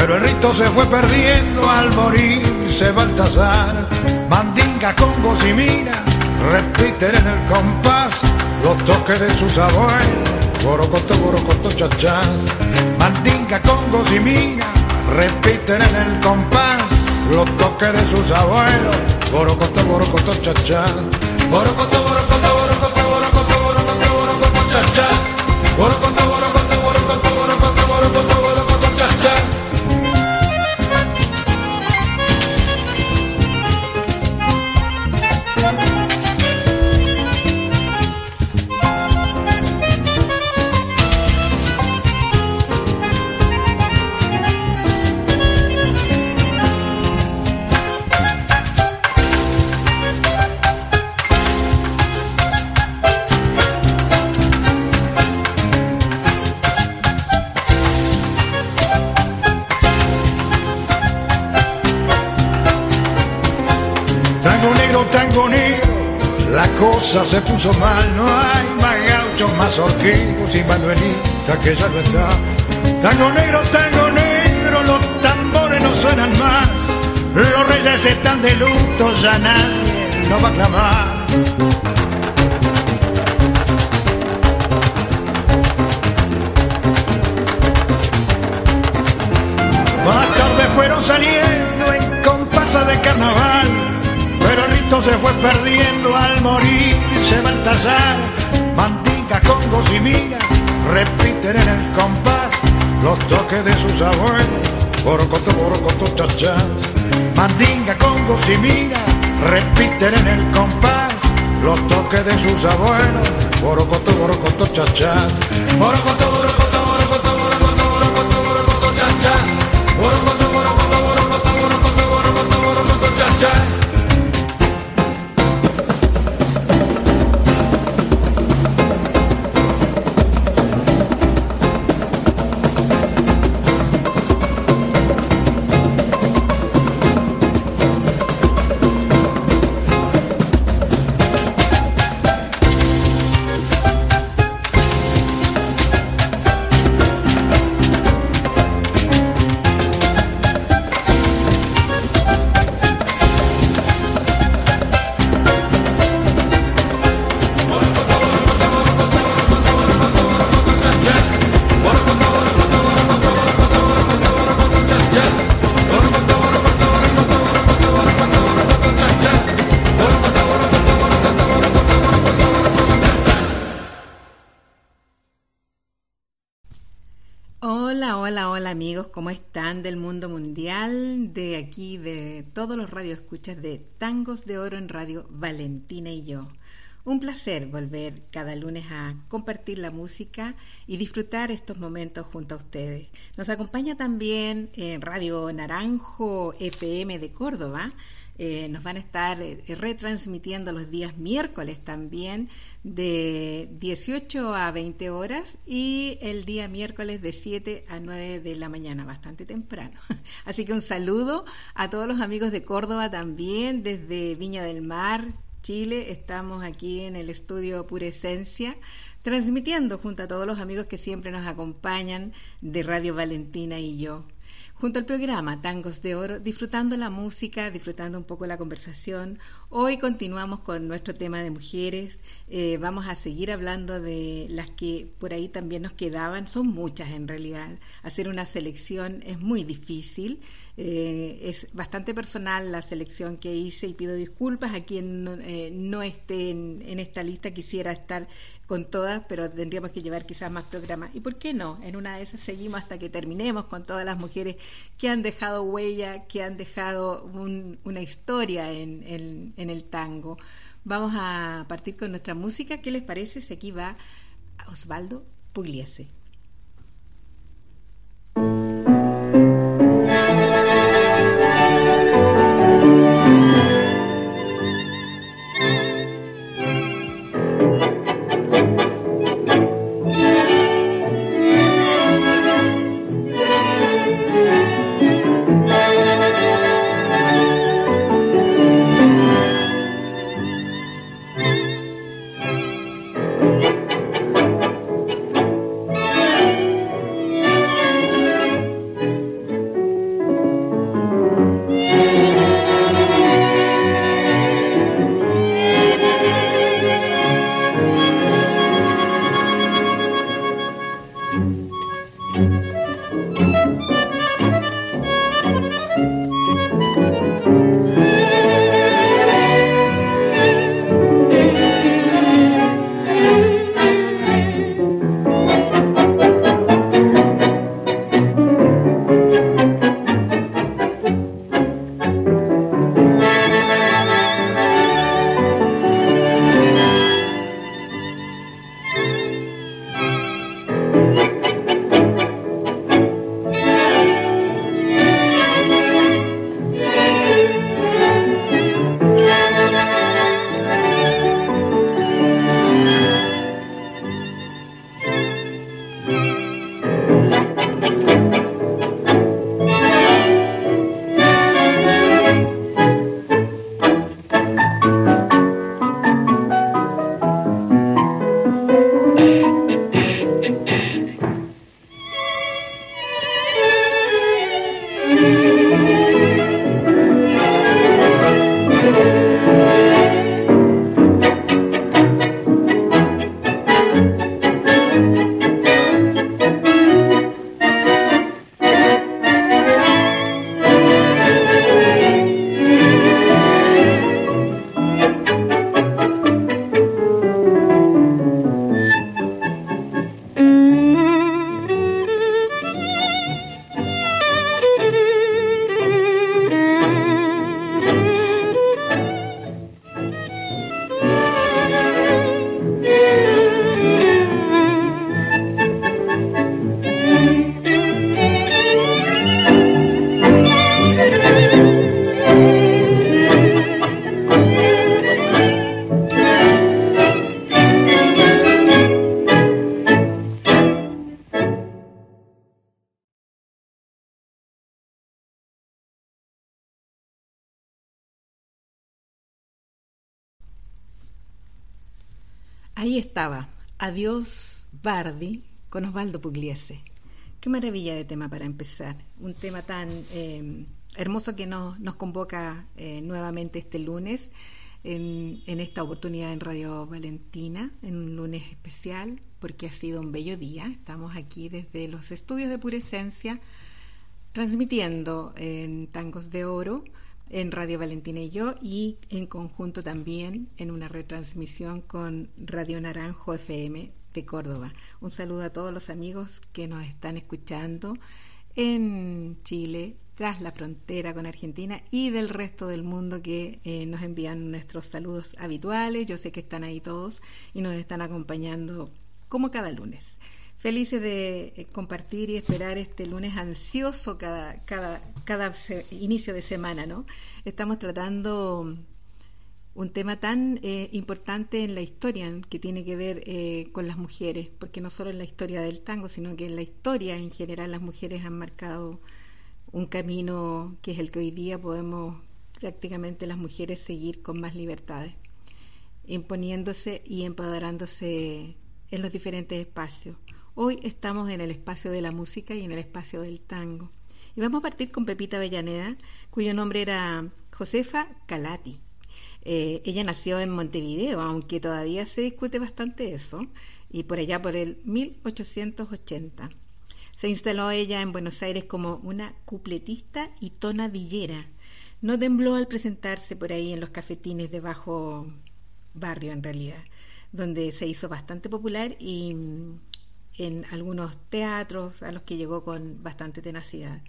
pero el rito se fue perdiendo al morirse Baltasar. Mandinga, con y repiten en el compás los toques de sus abuelos. Borocoto, borocoto, chachás. Mandinga, con y repiten en el compás los toques de sus abuelos. Borocoto, borocoto, chachás. Borocoto, borocoto, borocoto, borocoto, borocoto, borocoto, chachás. Se puso mal, no hay más gauchos, más horquillos y Manuelita que ya no está. Tango negro, tango negro, los tambores no suenan más, los reyes están de luto, ya nadie no va a clamar. Se fue perdiendo al morir se Baltasar. Mandinga, congos y mira, repiten en el compás los toques de sus abuelos. Borocoto, borocoto, chachás. Mandinga, congos y mira, repiten en el compás los toques de sus abuelos. Borocoto, borocoto. Borocoto, borocoto, borocoto, Hola, hola, hola amigos, ¿cómo están del mundo mundial? De aquí, de todos los radioescuchas de Tangos de Oro en Radio Valentina y yo. Un placer volver cada lunes a compartir la música y disfrutar estos momentos junto a ustedes. Nos acompaña también en Radio Naranjo FM de Córdoba. Eh, nos van a estar eh, retransmitiendo los días miércoles también de 18 a 20 horas y el día miércoles de 7 a 9 de la mañana, bastante temprano. Así que un saludo a todos los amigos de Córdoba también, desde Viña del Mar, Chile. Estamos aquí en el estudio Pura Esencia, transmitiendo junto a todos los amigos que siempre nos acompañan de Radio Valentina y yo junto al programa Tangos de Oro, disfrutando la música, disfrutando un poco la conversación. Hoy continuamos con nuestro tema de mujeres. Eh, vamos a seguir hablando de las que por ahí también nos quedaban. Son muchas en realidad. Hacer una selección es muy difícil. Eh, es bastante personal la selección que hice y pido disculpas a quien no, eh, no esté en, en esta lista. Quisiera estar con todas, pero tendríamos que llevar quizás más programas. ¿Y por qué no? En una de esas seguimos hasta que terminemos con todas las mujeres que han dejado huella, que han dejado un, una historia en, el tango. Vamos a partir con nuestra música. ¿Qué les parece si aquí va Osvaldo Pugliese? Ahí estaba, Adiós Bardi con Osvaldo Pugliese. Qué maravilla de tema para empezar. Un tema tan eh, hermoso que nos, nos convoca eh, nuevamente este lunes, en, esta oportunidad en Radio Valentina, en un lunes especial, porque ha sido un bello día. Estamos aquí desde los estudios de Pura Esencia, transmitiendo en Tangos de Oro en Radio Valentina y yo y en conjunto también en una retransmisión con Radio Naranjo FM de Córdoba. Un saludo a todos los amigos que nos están escuchando en Chile, tras la frontera con Argentina y del resto del mundo que eh, nos envían nuestros saludos habituales. Yo sé que están ahí todos y nos están acompañando como cada lunes felices de eh, compartir y esperar este lunes ansioso cada, cada, cada inicio de semana, ¿no? Estamos tratando un tema tan eh, importante en la historia que tiene que ver eh, con las mujeres, porque no solo en la historia del tango, sino que en la historia en general las mujeres han marcado un camino que es el que hoy día podemos prácticamente las mujeres seguir con más libertades, imponiéndose y empoderándose en los diferentes espacios. Hoy estamos en el espacio de la música y en el espacio del tango. Y vamos a partir con Pepita Avellaneda, cuyo nombre era Josefa Calati. Eh, ella nació en Montevideo, aunque todavía se discute bastante eso, y por allá por el 1880. Se instaló ella en Buenos Aires como una cupletista y tonadillera. No tembló al presentarse por ahí en los cafetines de bajo barrio, en realidad, donde se hizo bastante popular y en algunos teatros a los que llegó con bastante tenacidad.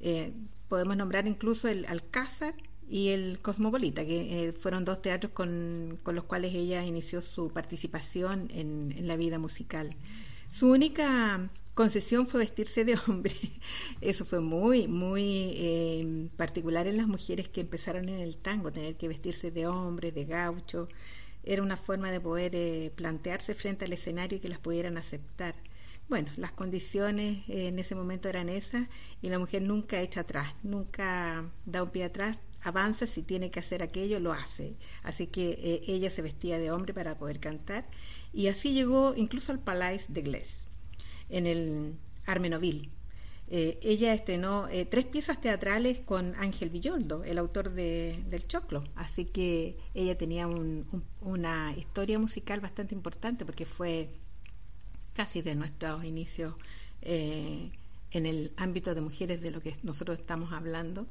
Eh, podemos nombrar incluso el Alcázar y el Cosmopolita, que eh, fueron dos teatros con, con, los cuales ella inició su participación en, en, la vida musical. Su única concesión fue vestirse de hombre. Eso fue muy, muy eh, particular en las mujeres que empezaron en el tango, tener que vestirse de hombre, de gaucho. Era una forma de poder plantearse frente al escenario y que las pudieran aceptar bueno, las condiciones en ese momento eran esas y la mujer nunca echa atrás, nunca da un pie atrás, avanza, si tiene que hacer aquello, lo hace. Así que eh, ella se vestía de hombre para poder cantar y así llegó incluso al Palais de Glés, en el Armenoville. Eh, ella estrenó eh, tres piezas teatrales con Ángel Villoldo, el autor de, del Choclo. Así que ella tenía una historia musical bastante importante porque fue casi de nuestros inicios eh, en el ámbito de mujeres de lo que nosotros estamos hablando.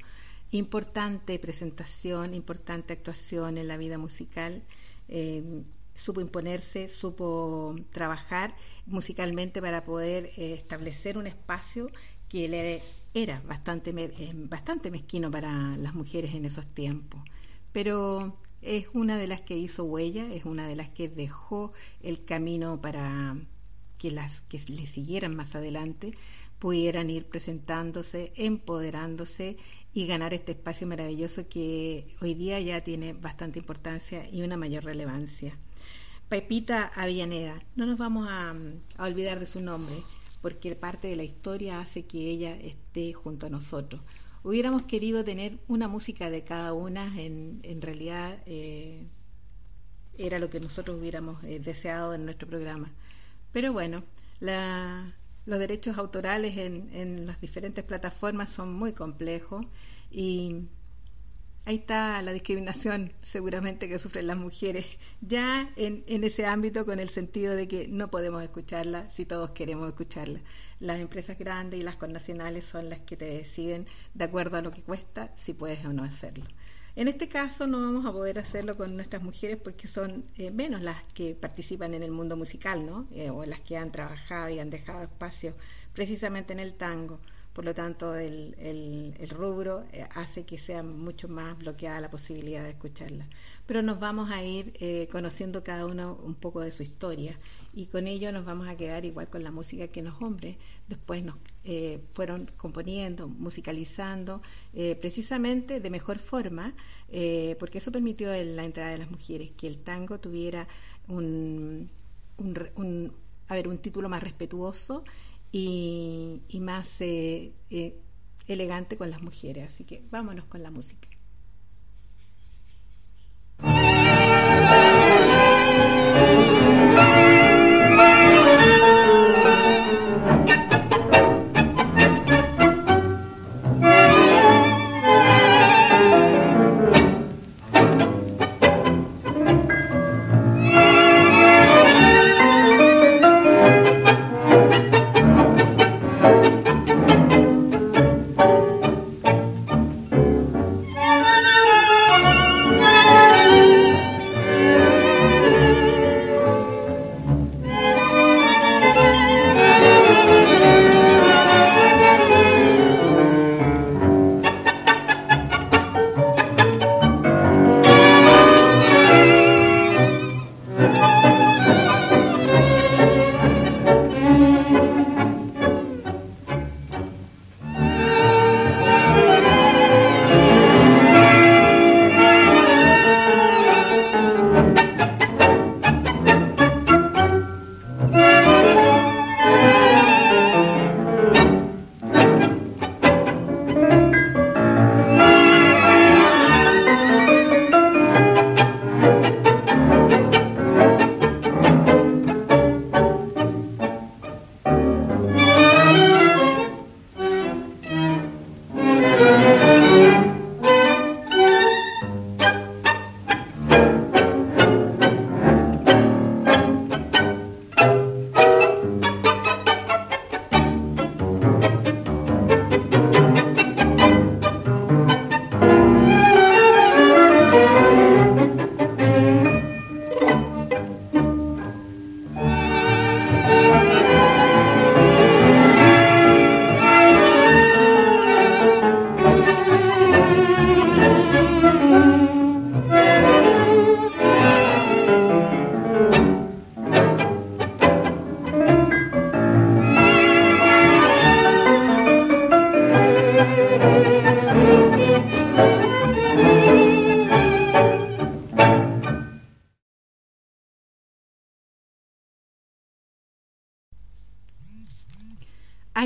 Importante presentación, importante actuación en la vida musical. Eh, supo imponerse, supo trabajar musicalmente para poder eh, establecer un espacio que era bastante, bastante mezquino para las mujeres en esos tiempos. Pero es una de las que hizo huella, es una de las que dejó el camino para que las que le siguieran más adelante pudieran ir presentándose, empoderándose y ganar este espacio maravilloso que hoy día ya tiene bastante importancia y una mayor relevancia. Pepita Avianeda. No nos vamos a, olvidar de su nombre, porque parte de la historia hace que ella esté junto a nosotros. Hubiéramos querido tener una música de cada una, en, en realidad eh, era lo que nosotros hubiéramos eh, deseado en nuestro programa. Pero bueno, los derechos autorales en, en las diferentes plataformas son muy complejos y ahí está la discriminación seguramente que sufren las mujeres ya en, en, ese ámbito con el sentido de que no podemos escucharla si todos queremos escucharla. Las empresas grandes y las connacionales son las que te deciden de acuerdo a lo que cuesta si puedes o no hacerlo. En este caso no vamos a poder hacerlo con nuestras mujeres porque son eh, menos las que participan en el mundo musical, ¿no? Eh, o las que han trabajado y han dejado espacio precisamente en el tango. Por lo tanto, el, el, rubro eh, hace que sea mucho más bloqueada la posibilidad de escucharla. Pero nos vamos a ir conociendo cada uno un poco de su historia y con ello nos vamos a quedar igual con la música que los hombres después nos eh, fueron componiendo, musicalizando, precisamente de mejor forma, porque eso permitió la entrada de las mujeres, que el tango tuviera un, un, a ver, un título más respetuoso y, más eh, eh, elegante con las mujeres. Así que vámonos con la música.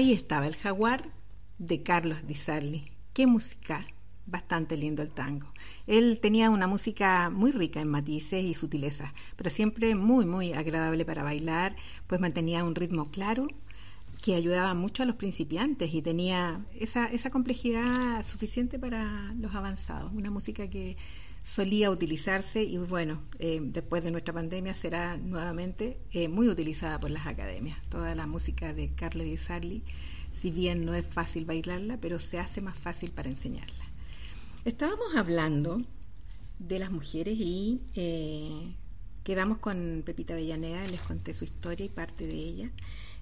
Ahí estaba el jaguar de Carlos Di Sarli. Qué música, bastante lindo el tango. Él tenía una música muy rica en matices y sutilezas, pero siempre muy, muy agradable para bailar, pues mantenía un ritmo claro que ayudaba mucho a los principiantes y tenía esa, esa complejidad suficiente para los avanzados. Una música que solía utilizarse y bueno, eh, después de nuestra pandemia será nuevamente eh, muy utilizada por las academias. Toda la música de Carlos Di Sarli, si bien no es fácil bailarla, pero se hace más fácil para enseñarla. Estábamos hablando de las mujeres y eh, quedamos con Pepita Avellaneda, les conté su historia y parte de ella.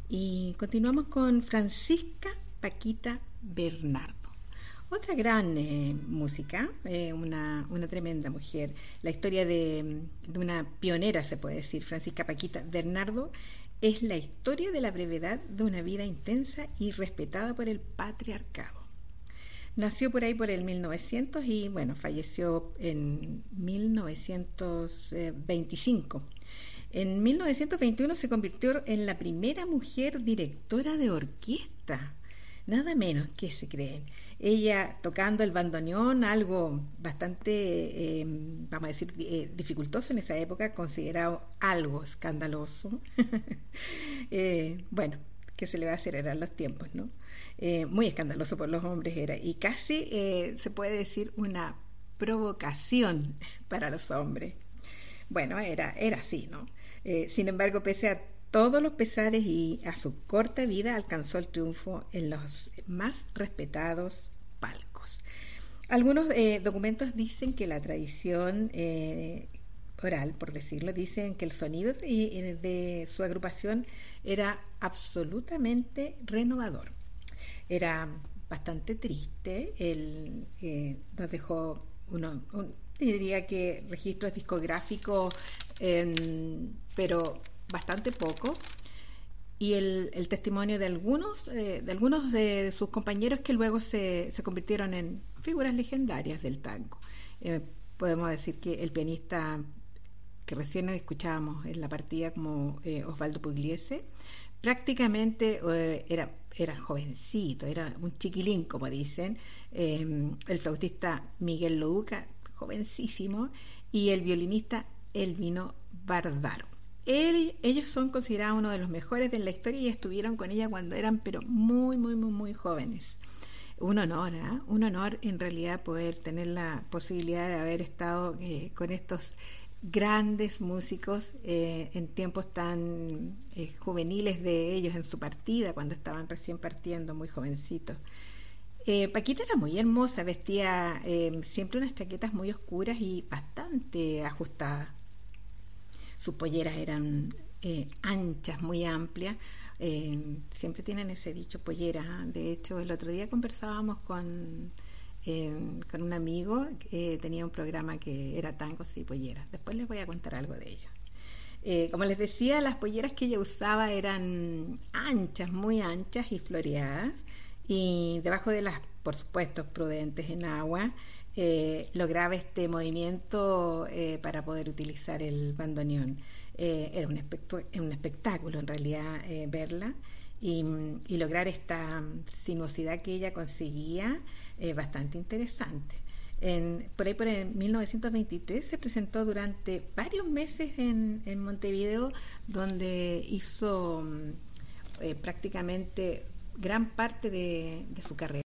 Y continuamos con Francisca Paquita Bernardo. Otra gran eh, música, eh, una, una, tremenda mujer. La historia de, una pionera, se puede decir, Francisca Paquita Bernardo, es la historia de la brevedad de una vida intensa y respetada por el patriarcado. Nació por ahí por el 1900 y bueno, falleció en 1925. En 1921 se convirtió en la primera mujer directora de orquesta. Nada menos que se creen ella tocando el bandoneón, algo bastante, eh, vamos a decir, eh, dificultoso en esa época, considerado algo escandaloso. eh, bueno, ¿qué se le va a hacer? Eran los tiempos, ¿no? Eh, muy escandaloso por los hombres era, y casi se puede decir una provocación para los hombres. Bueno, era, era así, ¿no? sin embargo, pese a todos los pesares y a su corta vida alcanzó el triunfo en los más respetados. Algunos eh, documentos dicen que la tradición eh, oral, por decirlo, dicen que el sonido de, su agrupación era absolutamente renovador. Era bastante triste, él eh, nos dejó uno, diría que registros discográficos, em, pero bastante poco y el, testimonio de algunos, eh, de algunos de sus compañeros que luego se, se convirtieron en figuras legendarias del tango. Eh, podemos decir que el pianista que recién escuchábamos en la partida como eh, Osvaldo Pugliese, prácticamente era, era jovencito, era un chiquilín, como dicen, el flautista Miguel Louca, jovencísimo, y el violinista Elvino Bardaro ellos son considerados uno de los mejores de la historia y estuvieron con ella cuando eran pero muy, muy, muy, muy jóvenes. Un honor, ¿eh? un honor en realidad poder tener la posibilidad de haber estado eh, con estos grandes músicos eh, en tiempos tan eh, juveniles de ellos en su partida, cuando estaban recién partiendo, muy jovencitos. Paquita era muy hermosa, vestía siempre unas chaquetas muy oscuras y bastante ajustadas sus polleras eran eh, anchas, muy amplias. Eh, siempre tienen ese dicho pollera. De hecho, el otro día conversábamos con, eh, con un amigo que tenía un programa que era tangos y polleras. Después les voy a contar algo de ello. como les decía, las polleras que ella usaba eran anchas, muy anchas y floreadas. Y debajo de las, por supuesto, prudentes en agua, eh, lograba este movimiento eh, para poder utilizar el bandoneón. Eh, era un, un, espectáculo en realidad verla y, lograr esta sinuosidad que ella conseguía bastante interesante. En, por ahí por el 1923 se presentó durante varios meses en, en Montevideo donde hizo prácticamente gran parte de su carrera.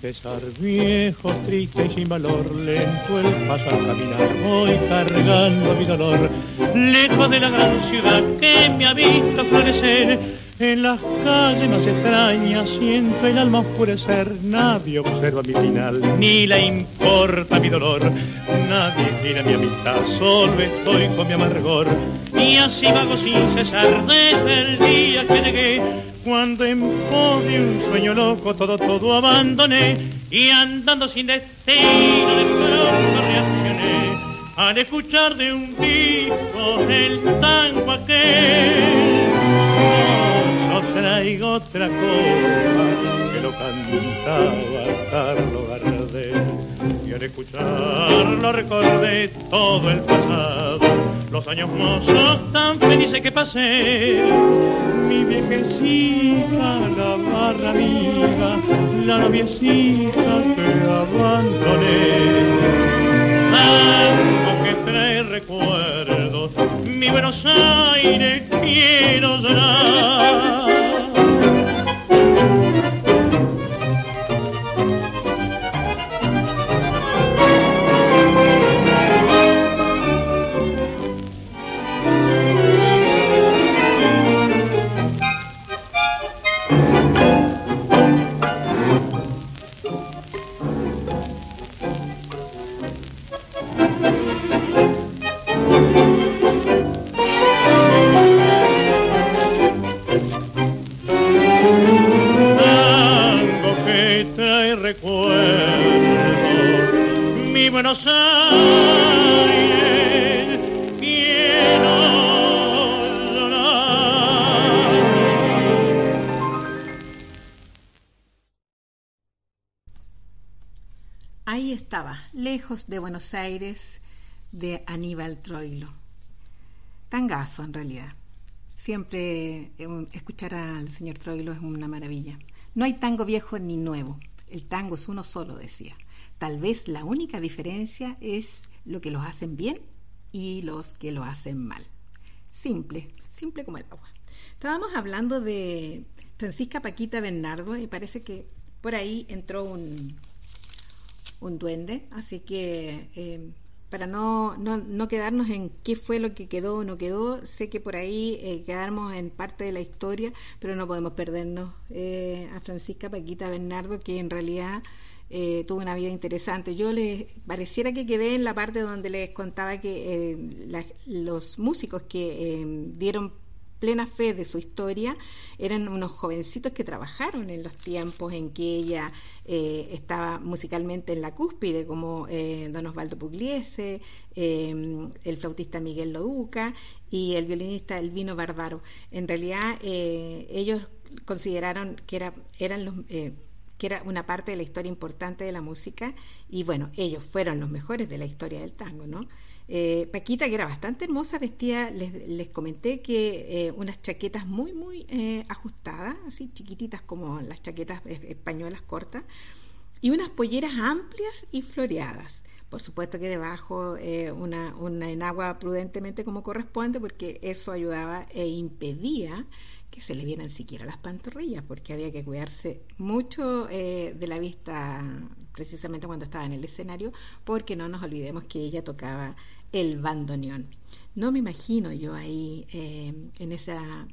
Pesar, viejo, triste y sin valor, lento el paso al caminar, voy cargando mi dolor, lejos de la gran ciudad que me ha visto florecer. En las calles más extrañas siento el alma oscurecer, nadie observa mi final, ni le importa mi dolor, nadie quiere mi amistad, solo estoy con mi amargor. Y así vago sin cesar desde el día que llegué, cuando en pos de un sueño loco todo, todo abandoné, y andando sin destino de pronto reaccioné, al escuchar de un disco el tango aquel traigo otra cosa que lo cantaba Carlos. Al escucharlo recordé todo el pasado, los años mozos tan felices que pasé. Mi viejecita, la barra amiga, la noviecita que abandoné. Buenos Aires de Aníbal Troilo. Tangazo, en realidad. Siempre eh, escuchar al señor Troilo es una maravilla. No hay tango viejo ni nuevo. El tango es uno solo, decía. Tal vez la única diferencia es lo que los hacen bien y los que lo hacen mal. Simple, simple como el agua. Estábamos hablando de Francisca Paquita Bernardo y parece que por ahí entró un, un duende, así que eh, para no, no, no, quedarnos en qué fue lo que quedó o no quedó, sé que por ahí eh, quedamos en parte de la historia, pero no podemos perdernos eh, a Francisca Paquita Bernardo, que en realidad eh, tuvo una vida interesante. Yo les pareciera que quedé en la parte donde les contaba que los músicos que dieron plena fe de su historia, eran unos jovencitos que trabajaron en los tiempos en que ella eh, estaba musicalmente en la cúspide, como eh, don Osvaldo Pugliese, eh, el flautista Miguel Loduca y el violinista Elvino Barbaro. En realidad, ellos consideraron que era, eran los que era una parte de la historia importante de la música y bueno, ellos fueron los mejores de la historia del tango, ¿no? Eh, Paquita, que era bastante hermosa, vestía, les, comenté que eh, unas chaquetas muy, muy eh, ajustadas, así chiquititas como las chaquetas españolas cortas, y unas polleras amplias y floreadas. Por supuesto que debajo una, una enagua prudentemente como corresponde, porque eso ayudaba e impedía que se le vieran siquiera las pantorrillas, porque había que cuidarse mucho de la vista precisamente cuando estaba en el escenario, porque no nos olvidemos que ella tocaba el bandoneón. No me imagino yo ahí eh, en esa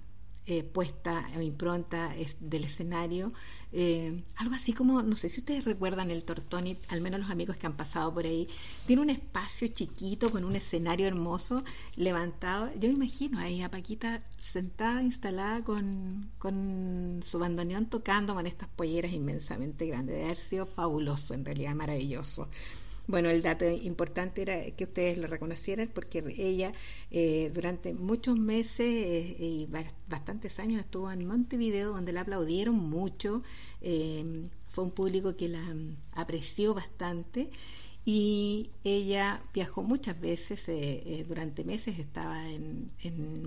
eh, puesta o impronta del escenario, eh, algo así como, no sé si ustedes recuerdan el Tortoni, al menos los amigos que han pasado por ahí, tiene un espacio chiquito con un escenario hermoso levantado. Yo me imagino ahí a Paquita sentada, instalada con, con su bandoneón tocando con estas polleras inmensamente grandes. Debe haber sido fabuloso, en realidad maravilloso. Bueno, el dato importante era que ustedes lo reconocieran porque ella eh, durante muchos meses eh, y bastantes años estuvo en Montevideo donde la aplaudieron mucho, em, fue un público que la mm, apreció bastante. Y ella viajó muchas veces, eh, durante meses estaba en,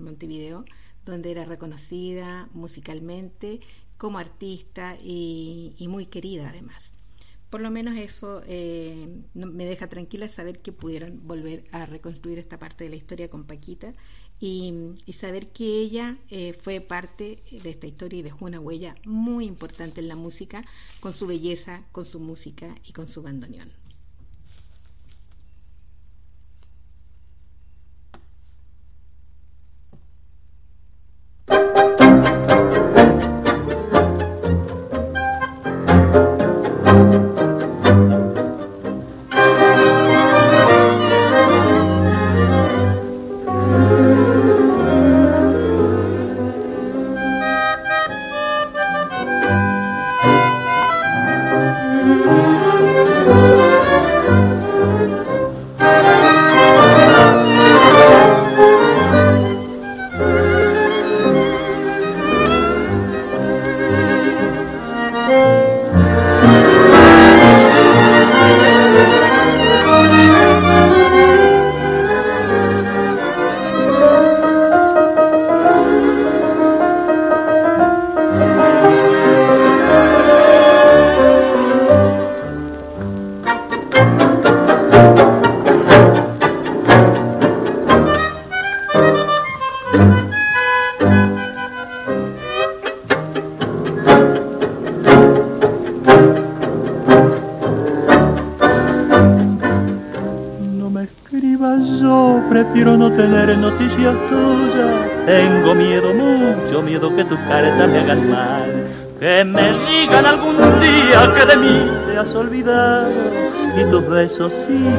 Montevideo donde era reconocida musicalmente como artista y muy querida además por lo menos eso eh, me deja tranquila saber que pudieron volver a reconstruir esta parte de la historia con Paquita y, saber que ella eh, fue parte de esta historia y dejó una huella muy importante en la música con su belleza, con su música y con su bandoneón.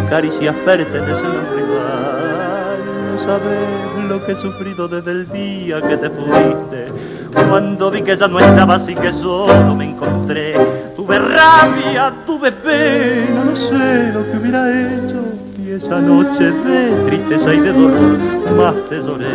Caricias fértiles en un rival. No sabes lo que he sufrido desde el día que te fuiste. Cuando vi que ya no estabas y que solo me encontré, tuve rabia, tuve pena, no sé lo que hubiera hecho. Y esa noche de tristeza y de dolor más te lloré.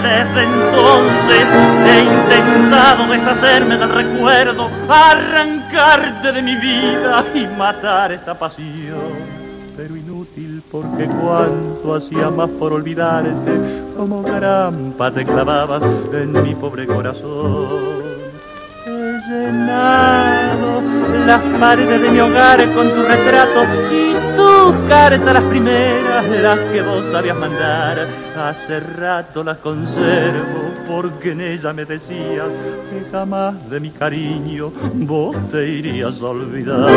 Desde entonces he intentado deshacerme del recuerdo, arrancarte de mi vida y matar esta pasión pero inútil porque cuanto hacía más por olvidarte, como grampa te clavabas en mi pobre corazón. He llenado las paredes de mi hogar con tu retrato y tus cartas las primeras, las que vos sabías mandar. Hace rato las conservo porque en ella me decías que jamás de mi cariño vos te irías a olvidar.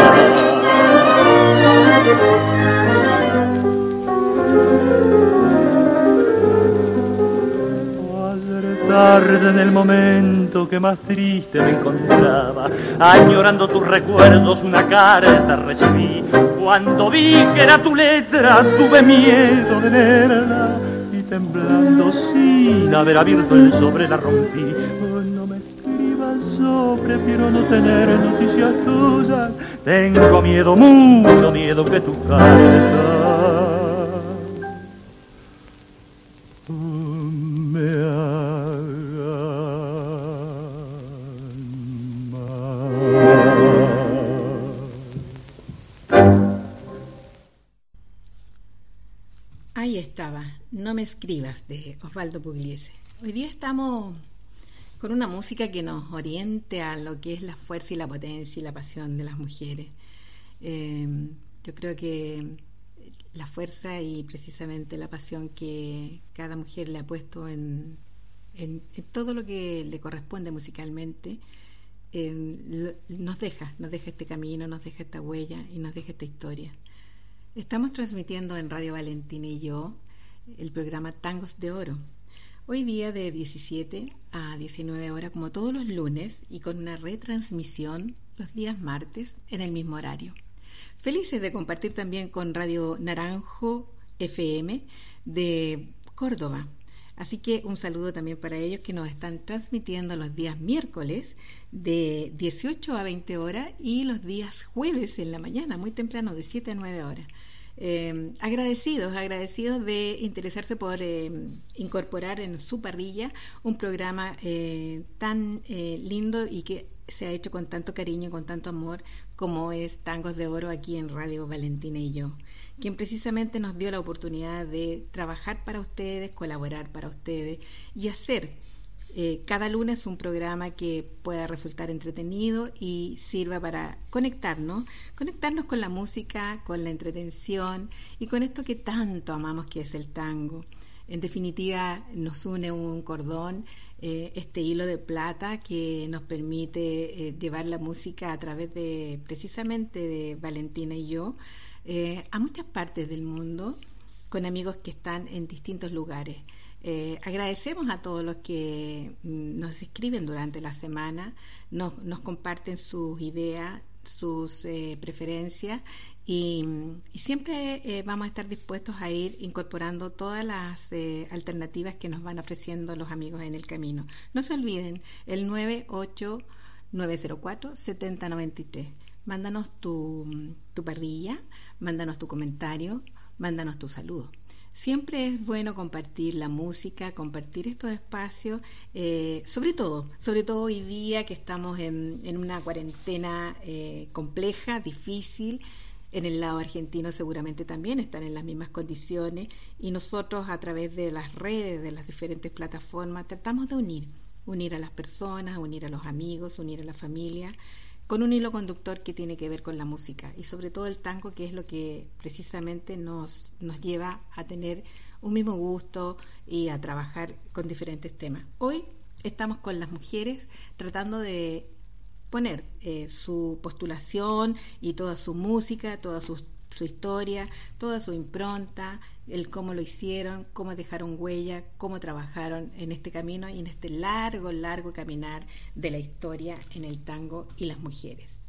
En el momento que más triste me encontraba, añorando tus recuerdos una carta recibí. Cuando vi que era tu letra, tuve miedo de leerla y temblando sin haber abierto el sobre la rompí. no me escribas, yo prefiero no tener noticias tuyas tengo miedo, mucho miedo que tu carta escribas de Osvaldo Pugliese. Hoy día estamos con una música que nos oriente a lo que es la fuerza y la potencia y la pasión de las mujeres. Eh, yo creo que la fuerza y precisamente la pasión que cada mujer le ha puesto en, todo lo que le corresponde musicalmente, eh, nos deja, nos deja este camino, nos deja esta huella y nos deja esta historia. Estamos transmitiendo en Radio Valentina y yo el programa Tangos de Oro, Hoy día de 17 a 19 horas, como todos los lunes, y con una retransmisión los días martes en el mismo horario. Felices de compartir también con Radio Naranjo FM de Córdoba. Así que un saludo también para ellos que nos están transmitiendo los días miércoles de 18 a 20 horas y los días jueves en la mañana, muy temprano, de 7 a 9 horas. Em, agradecidos, agradecidos de interesarse por em, incorporar en su parrilla un programa eh, tan eh, lindo y que se ha hecho con tanto cariño y con tanto amor como es Tangos de Oro aquí en Radio Valentina y yo, quien precisamente nos dio la oportunidad de trabajar para ustedes, colaborar para ustedes y hacer eh, cada lunes un programa que pueda resultar entretenido y sirva para conectarnos, conectarnos con la música, con la entretención y con esto que tanto amamos que es el tango. En definitiva, nos une un cordón, eh, este hilo de plata que nos permite eh, llevar la música a través de, precisamente, de Valentina y yo, eh, a muchas partes del mundo, con amigos que están en distintos lugares. Agradecemos a todos los que mm, nos escriben durante la semana, nos, nos comparten sus ideas, sus preferencias y, siempre eh, vamos a estar dispuestos a ir incorporando todas las eh, alternativas que nos van ofreciendo los amigos en el camino. No se olviden, el 98904-7093. Mándanos tu, tu parrilla, mándanos tu comentario, mándanos tu saludo. Siempre es bueno compartir la música, compartir estos espacios, eh, sobre todo, sobre todo hoy día que estamos en, en una cuarentena compleja, difícil, en el lado argentino seguramente también están en las mismas condiciones y nosotros a través de las redes, de las diferentes plataformas, tratamos de unir, unir a las personas, unir a los amigos, unir a la familia, con un hilo conductor que tiene que ver con la música y sobre todo el tango, que es lo que precisamente nos, nos lleva a tener un mismo gusto y a trabajar con diferentes temas. Hoy estamos con las mujeres tratando de poner eh, su postulación y toda su música, toda su, su, historia, toda su impronta, el cómo lo hicieron, cómo dejaron huella, cómo trabajaron en este camino y en este largo, largo caminar de la historia en el tango y las mujeres.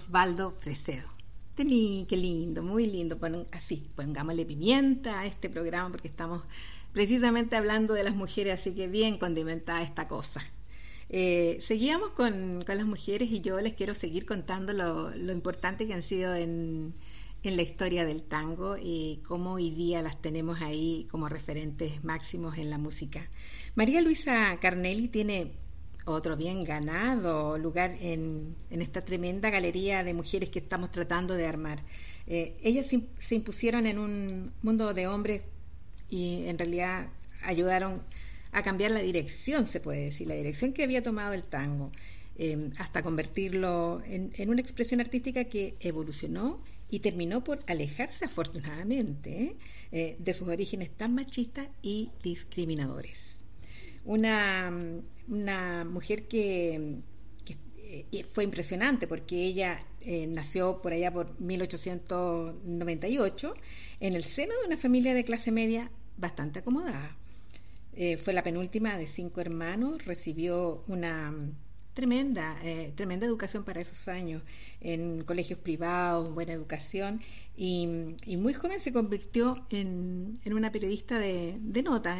Osvaldo Fresedo. Qué lindo, muy lindo. así, pongámosle pimienta a este programa porque estamos precisamente hablando de las mujeres, así que bien condimentada esta cosa. Eh, seguíamos con, las mujeres y yo les quiero seguir contando lo, importante que han sido en, en, la historia del tango y cómo hoy día las tenemos ahí como referentes máximos en la música. María Luisa Carnelli tiene otro bien ganado lugar en, esta tremenda galería de mujeres que estamos tratando de armar. Eh, ellas se, impusieron en un mundo de hombres y en realidad ayudaron a cambiar la dirección, se puede decir, la dirección que había tomado el tango, eh, hasta convertirlo en, una expresión artística que evolucionó y terminó por alejarse afortunadamente ¿eh? de sus orígenes tan machistas y discriminadores una, una mujer que, eh, fue impresionante porque ella eh, nació por allá por 1898 en el seno de una familia de clase media bastante acomodada. Eh, fue la penúltima de cinco hermanos, recibió una tremenda, tremenda educación para esos años en colegios privados, buena educación y, muy joven se convirtió en, una periodista de, de nota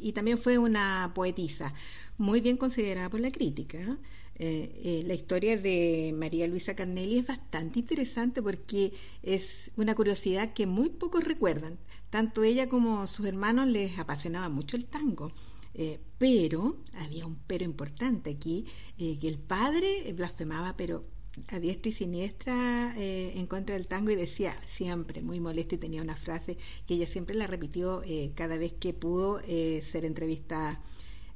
y también fue una poetisa, muy bien considerada por la crítica. Eh, eh, la historia de María Luisa Carnelli es bastante interesante porque es una curiosidad que muy pocos recuerdan. Tanto ella como sus hermanos les apasionaba mucho el tango. Eh, pero había un pero importante aquí, que el padre blasfemaba, pero a diestra y siniestra eh, en contra del tango y decía siempre, muy molesto y tenía una frase que ella siempre la repitió eh, cada vez que pudo eh, ser entrevistada.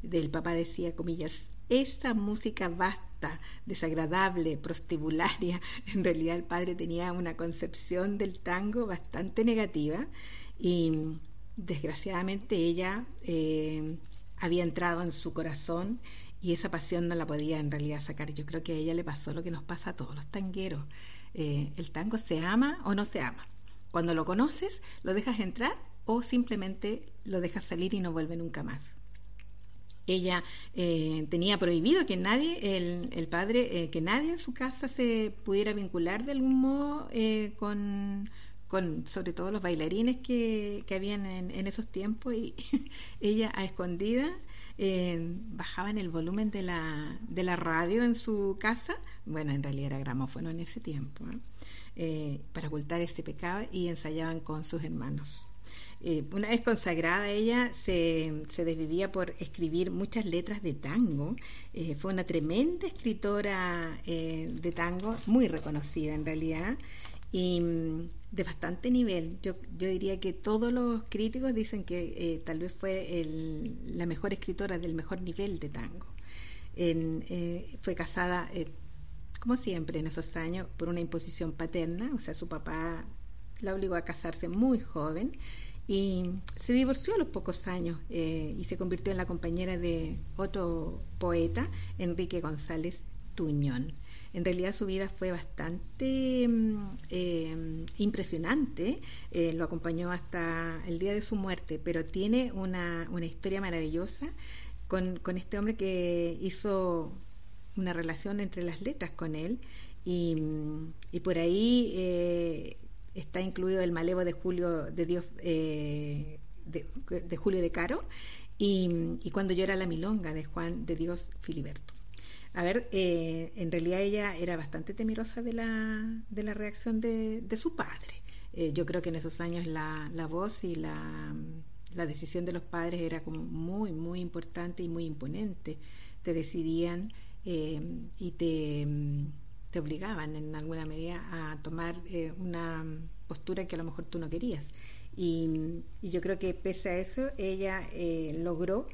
Del papá decía, comillas, esa música vasta, desagradable, prostibularia, en realidad el padre tenía una concepción del tango bastante negativa y desgraciadamente ella había entrado en su corazón y esa pasión no la podía en realidad sacar. Yo creo que a ella le pasó lo que nos pasa a todos los tangueros. Eh, el tango se ama o no se ama. Cuando lo conoces, lo dejas entrar o simplemente lo dejas salir y no vuelve nunca más. Ella eh, tenía prohibido que nadie, el, padre, eh, que nadie en su casa se pudiera vincular de algún modo con, con sobre todo los bailarines que, que habían en, en, esos tiempos y ella a escondida eh, bajaban el volumen de la, de la radio en su casa, bueno, en realidad era gramófono en ese tiempo, eh, para ocultar ese pecado y ensayaban con sus hermanos. Eh, una vez consagrada ella se, se, desvivía por escribir muchas letras de tango. Eh, fue una tremenda escritora de tango, muy reconocida en realidad y mm, de bastante nivel. Yo, yo diría que todos los críticos dicen que eh, tal vez fue la mejor escritora del mejor nivel de tango. Eh, fue casada, eh, como siempre en esos años, por una imposición paterna, o sea, su papá la obligó a casarse muy joven y se divorció a los pocos años y se convirtió en la compañera de otro poeta, Enrique González Tuñón en realidad su vida fue bastante mm, eh, impresionante, eh, lo acompañó hasta el día de su muerte, pero tiene una, una historia maravillosa con, con, este hombre que hizo una relación entre las letras con él y, y por ahí eh, está incluido el malevo de Julio de Dios de, Julio de Caro y, y cuando llora la milonga de Juan de Dios Filiberto. A ver, eh, en realidad ella era bastante temerosa de la, de la reacción de, de su padre. Eh, yo creo que en esos años la, la voz y la, la, decisión de los padres era como muy, muy importante y muy imponente. Te decidían eh, y te, te, obligaban en alguna medida a tomar una postura que a lo mejor tú no querías. Y, y yo creo que pese a eso, ella logró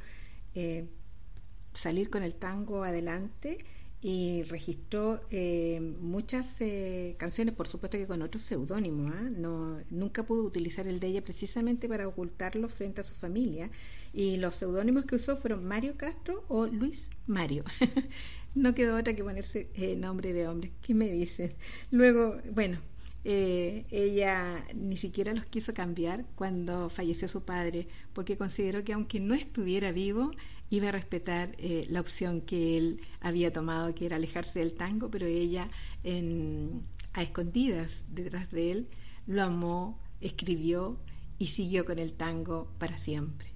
salir con el tango adelante y registró eh, muchas eh, canciones, por supuesto que con otros seudónimos. ¿ah? No, nunca pudo utilizar el de ella precisamente para ocultarlo frente a su familia. Y los seudónimos que usó fueron Mario Castro o Luis Mario. no quedó otra que ponerse eh, nombre de hombre. ¿Qué me dicen? Luego, bueno, ella ni siquiera los quiso cambiar cuando falleció su padre, porque consideró que aunque no estuviera vivo, iba a respetar eh, la opción que él había tomado, que era alejarse del tango, pero ella, a escondidas detrás de él, lo amó, escribió y siguió con el tango para siempre.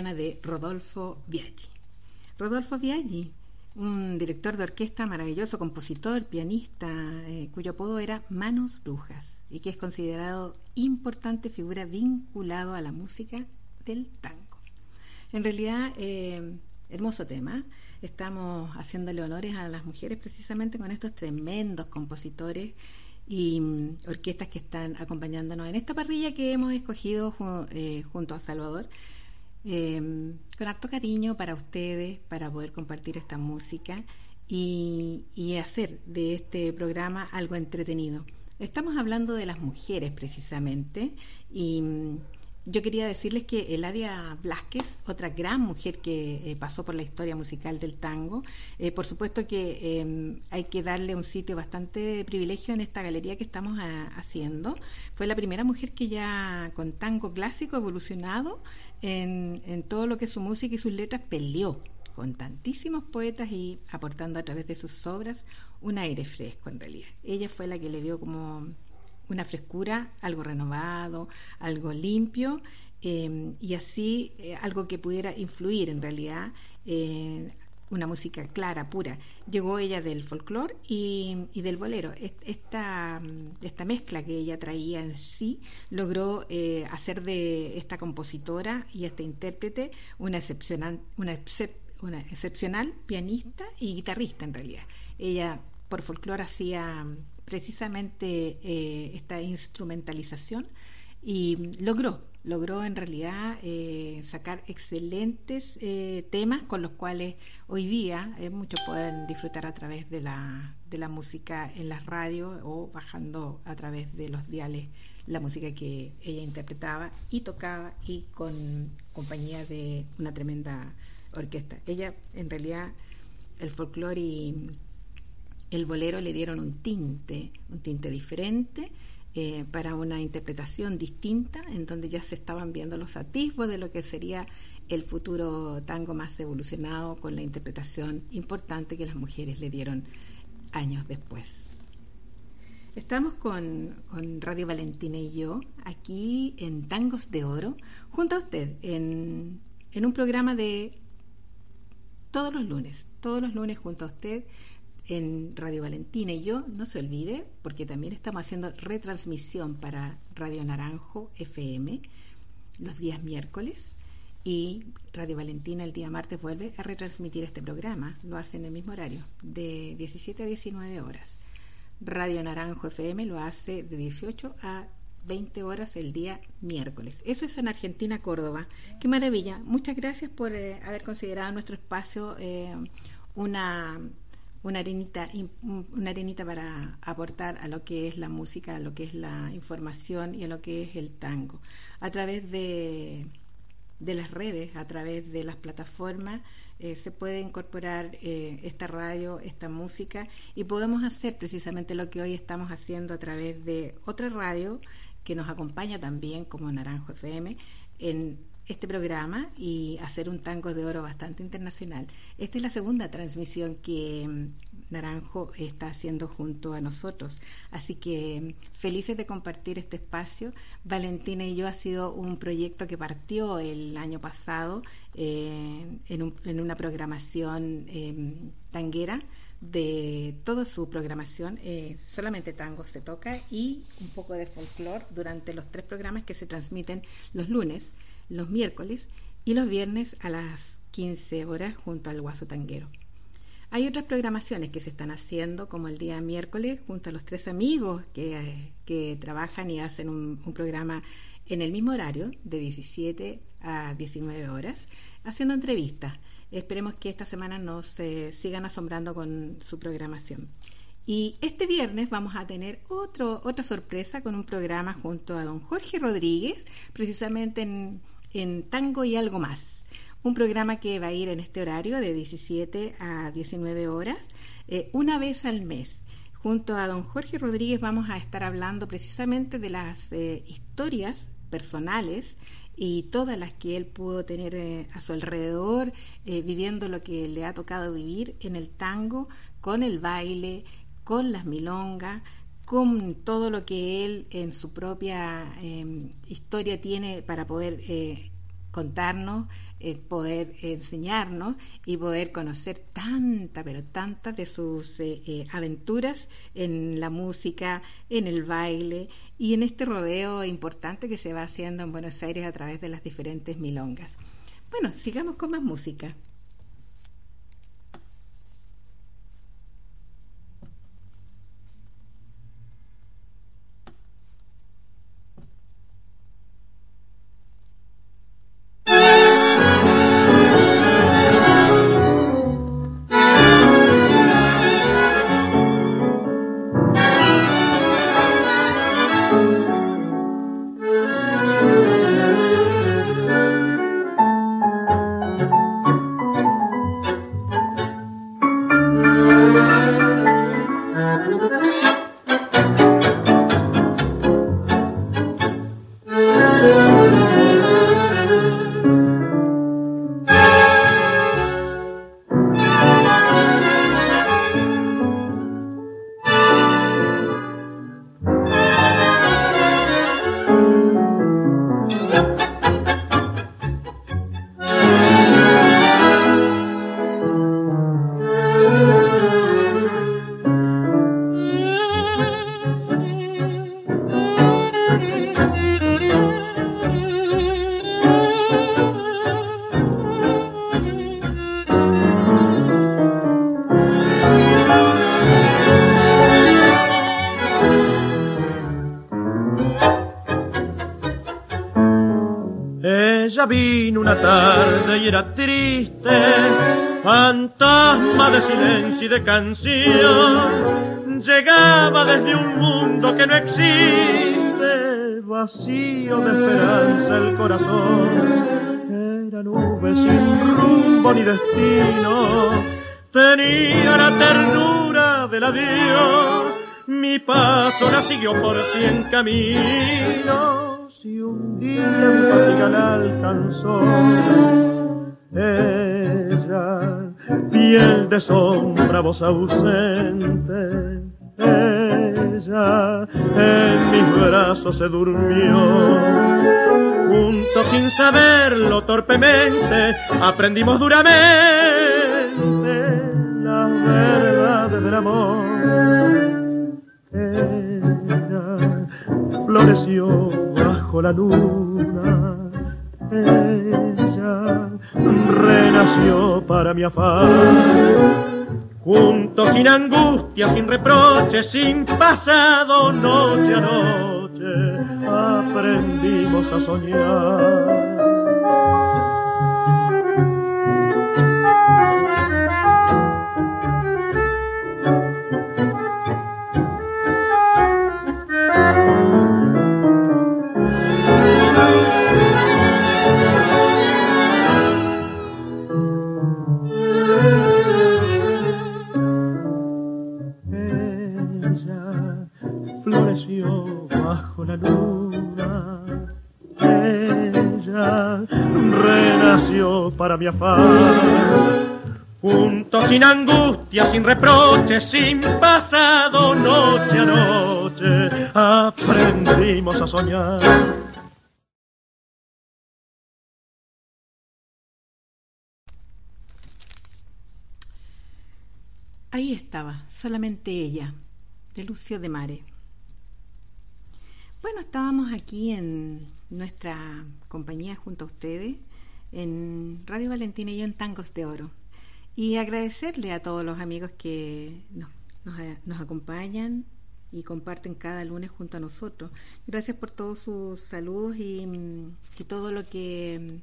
De Rodolfo Biaggi. Rodolfo Biaggi, un director de orquesta maravilloso, compositor, pianista, eh, cuyo apodo era Manos Brujas y que es considerado importante figura vinculado a la música del tango. En realidad, eh, hermoso tema. Estamos haciéndole honores a las mujeres precisamente con estos tremendos compositores y mm, orquestas que están acompañándonos en esta parrilla que hemos escogido eh, junto a Salvador Em, con harto cariño para ustedes, para poder compartir esta música y, hacer de este programa algo entretenido. Estamos hablando de las mujeres precisamente y mm, yo quería decirles que Eladia Blasquez, otra gran mujer que eh, pasó por la historia musical del tango, eh, por supuesto que em, hay que darle un sitio bastante privilegio en esta galería que estamos ah, haciendo. Fue la primera mujer que ya con tango clásico evolucionado en, todo lo que su música y sus letras peleó con tantísimos poetas y aportando a través de sus obras un aire fresco en realidad. Ella fue la que le dio como una frescura, algo renovado, algo limpio eh, y así eh, algo que pudiera influir en realidad eh, una música clara, pura. Llegó ella del folclore y, del bolero. Esta, esta mezcla que ella traía en sí logró eh, hacer de esta compositora y esta intérprete una excepcional, una, excepcional pianista y guitarrista en realidad. Ella por folclore hacía precisamente eh, esta instrumentalización y logró logró en realidad eh, sacar excelentes eh, temas con los cuales hoy día muchos pueden disfrutar a través de la, de la música en las radios o bajando a través de los diales la música que ella interpretaba y tocaba y con compañía de una tremenda orquesta. Ella en realidad el folclore y el bolero le dieron un tinte, un tinte diferente eh, para una interpretación distinta, en donde ya se estaban viendo los atisbos de lo que sería el futuro tango más evolucionado con la interpretación importante que las mujeres le dieron años después. Estamos con, Radio Valentina y yo aquí en Tangos de Oro, junto a usted, en, en un programa de todos los lunes, todos los lunes junto a usted en Radio Valentina y yo, no se olvide, porque también estamos haciendo retransmisión para Radio Naranjo FM los días miércoles y Radio Valentina el día martes vuelve a retransmitir este programa, lo hace en el mismo horario, de 17 a 19 horas. Radio Naranjo FM lo hace de 18 a 20 horas el día miércoles. Eso es en Argentina, Córdoba. Qué maravilla. Muchas gracias por eh, haber considerado nuestro espacio eh, una una arenita, una arenita para aportar a lo que es la música, a lo que es la información y a lo que es el tango. A través de, de las redes, a través de las plataformas, eh, se puede incorporar eh, esta radio, esta música y podemos hacer precisamente lo que hoy estamos haciendo a través de otra radio que nos acompaña también como Naranjo FM en este programa y hacer un tango de oro bastante internacional. Esta es la segunda transmisión que, Naranjo está haciendo junto a nosotros. Así que felices de compartir este espacio. Valentina y yo ha sido un proyecto que partió el año pasado eh, en, una programación em, tanguera de toda su programación, eh, solamente tango se toca y un poco de folclore durante los tres programas que se transmiten los lunes, los miércoles y los viernes a las 15 horas junto al Guaso Tanguero. Hay otras programaciones que se están haciendo, como el día miércoles, junto a los tres amigos que, que trabajan y hacen un, programa en el mismo horario, de 17 a 19 horas, haciendo entrevistas. Esperemos que esta semana nos eh, sigan asombrando con su programación. Y este viernes vamos a tener otro, otra sorpresa con un programa junto a don Jorge Rodríguez, precisamente en, en Tango y algo más un programa que va a ir en este horario de 17 a 19 horas, eh, una vez al mes. Junto a don Jorge Rodríguez vamos a estar hablando precisamente de las eh, historias personales y todas las que él pudo tener eh, a su alrededor, viviendo lo que le ha tocado vivir en el tango, con el baile, con las milongas, con todo lo que él en su propia em, historia tiene para poder contarnos eh, poder enseñarnos y poder conocer tanta, pero tantas de sus eh, eh, aventuras en la música, en el baile y en este rodeo importante que se va haciendo en Buenos Aires a través de las diferentes milongas. Bueno, sigamos con más música. Era triste, fantasma de silencio y de canción, llegaba desde un mundo que no existe, vacío de esperanza el corazón, era nube sin rumbo ni destino, tenía la ternura del adiós, mi paso la siguió por cien caminos y un día mi fatiga la alcanzó ella, piel de sombra, voz ausente. Ella en mis brazos se durmió. Juntos sin saberlo torpemente, aprendimos duramente las verdades del amor. Ella floreció la luna. Ella renació para mi afán. Juntos sin angustia, sin reproche, sin pasado, noche a noche, aprendimos a soñar. Para mi afán. Juntos sin angustia, sin reproches, sin pasado, noche a noche, aprendimos a soñar. Ahí estaba, solamente ella, de Lucio de Mare. Bueno, estábamos aquí en nuestra compañía junto a ustedes, en Radio Valentina y yo en Tangos de Oro. Y agradecerle a todos los amigos que nos, nos, acompañan y comparten cada lunes junto a nosotros. Gracias por todos sus saludos y, todo lo que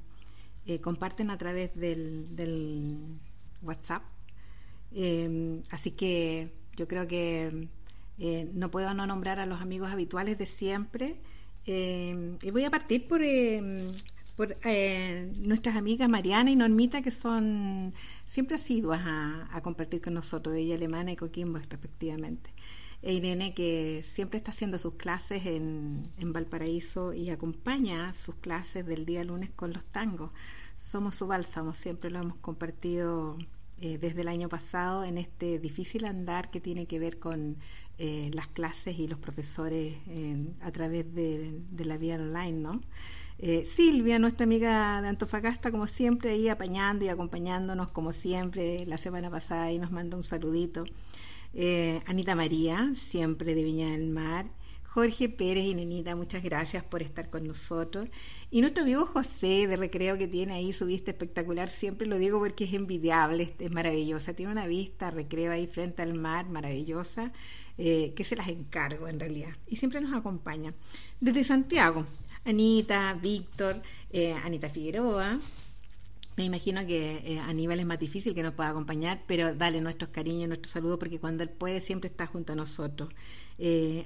eh, comparten a través del, del WhatsApp Em, así que yo creo que eh, no puedo no nombrar a los amigos habituales de siempre. Em, y voy a partir por, em, por eh, nuestras amigas Mariana y Normita, que son siempre asiduas a, a compartir con nosotros, de ella Alemana y Coquimbo, respectivamente. E Irene, que siempre está haciendo sus clases en, en Valparaíso y acompaña sus clases del día lunes con los tangos. Somos su bálsamo, siempre lo hemos compartido eh, desde el año pasado en este difícil andar que tiene que ver con eh, las clases y los profesores a través de, la vía online, ¿no? Eh, Silvia, nuestra amiga de Antofagasta, como siempre, ahí apañando y acompañándonos, como siempre, la semana pasada y nos manda un saludito. Anita María, siempre de Viña del Mar. Jorge Pérez y Nenita, muchas gracias por estar con nosotros. Y nuestro amigo José de Recreo que tiene ahí su vista espectacular, siempre lo digo porque es envidiable, es maravillosa, tiene una vista, Recreo ahí frente al mar, maravillosa, eh, que se las encargo en realidad. Y siempre nos acompaña. Desde Santiago, Anita, Víctor, eh, Anita Figueroa, me imagino que eh, Aníbal es más difícil que nos pueda acompañar, pero dale nuestros cariños, nuestros saludos, porque cuando él puede siempre está junto a nosotros.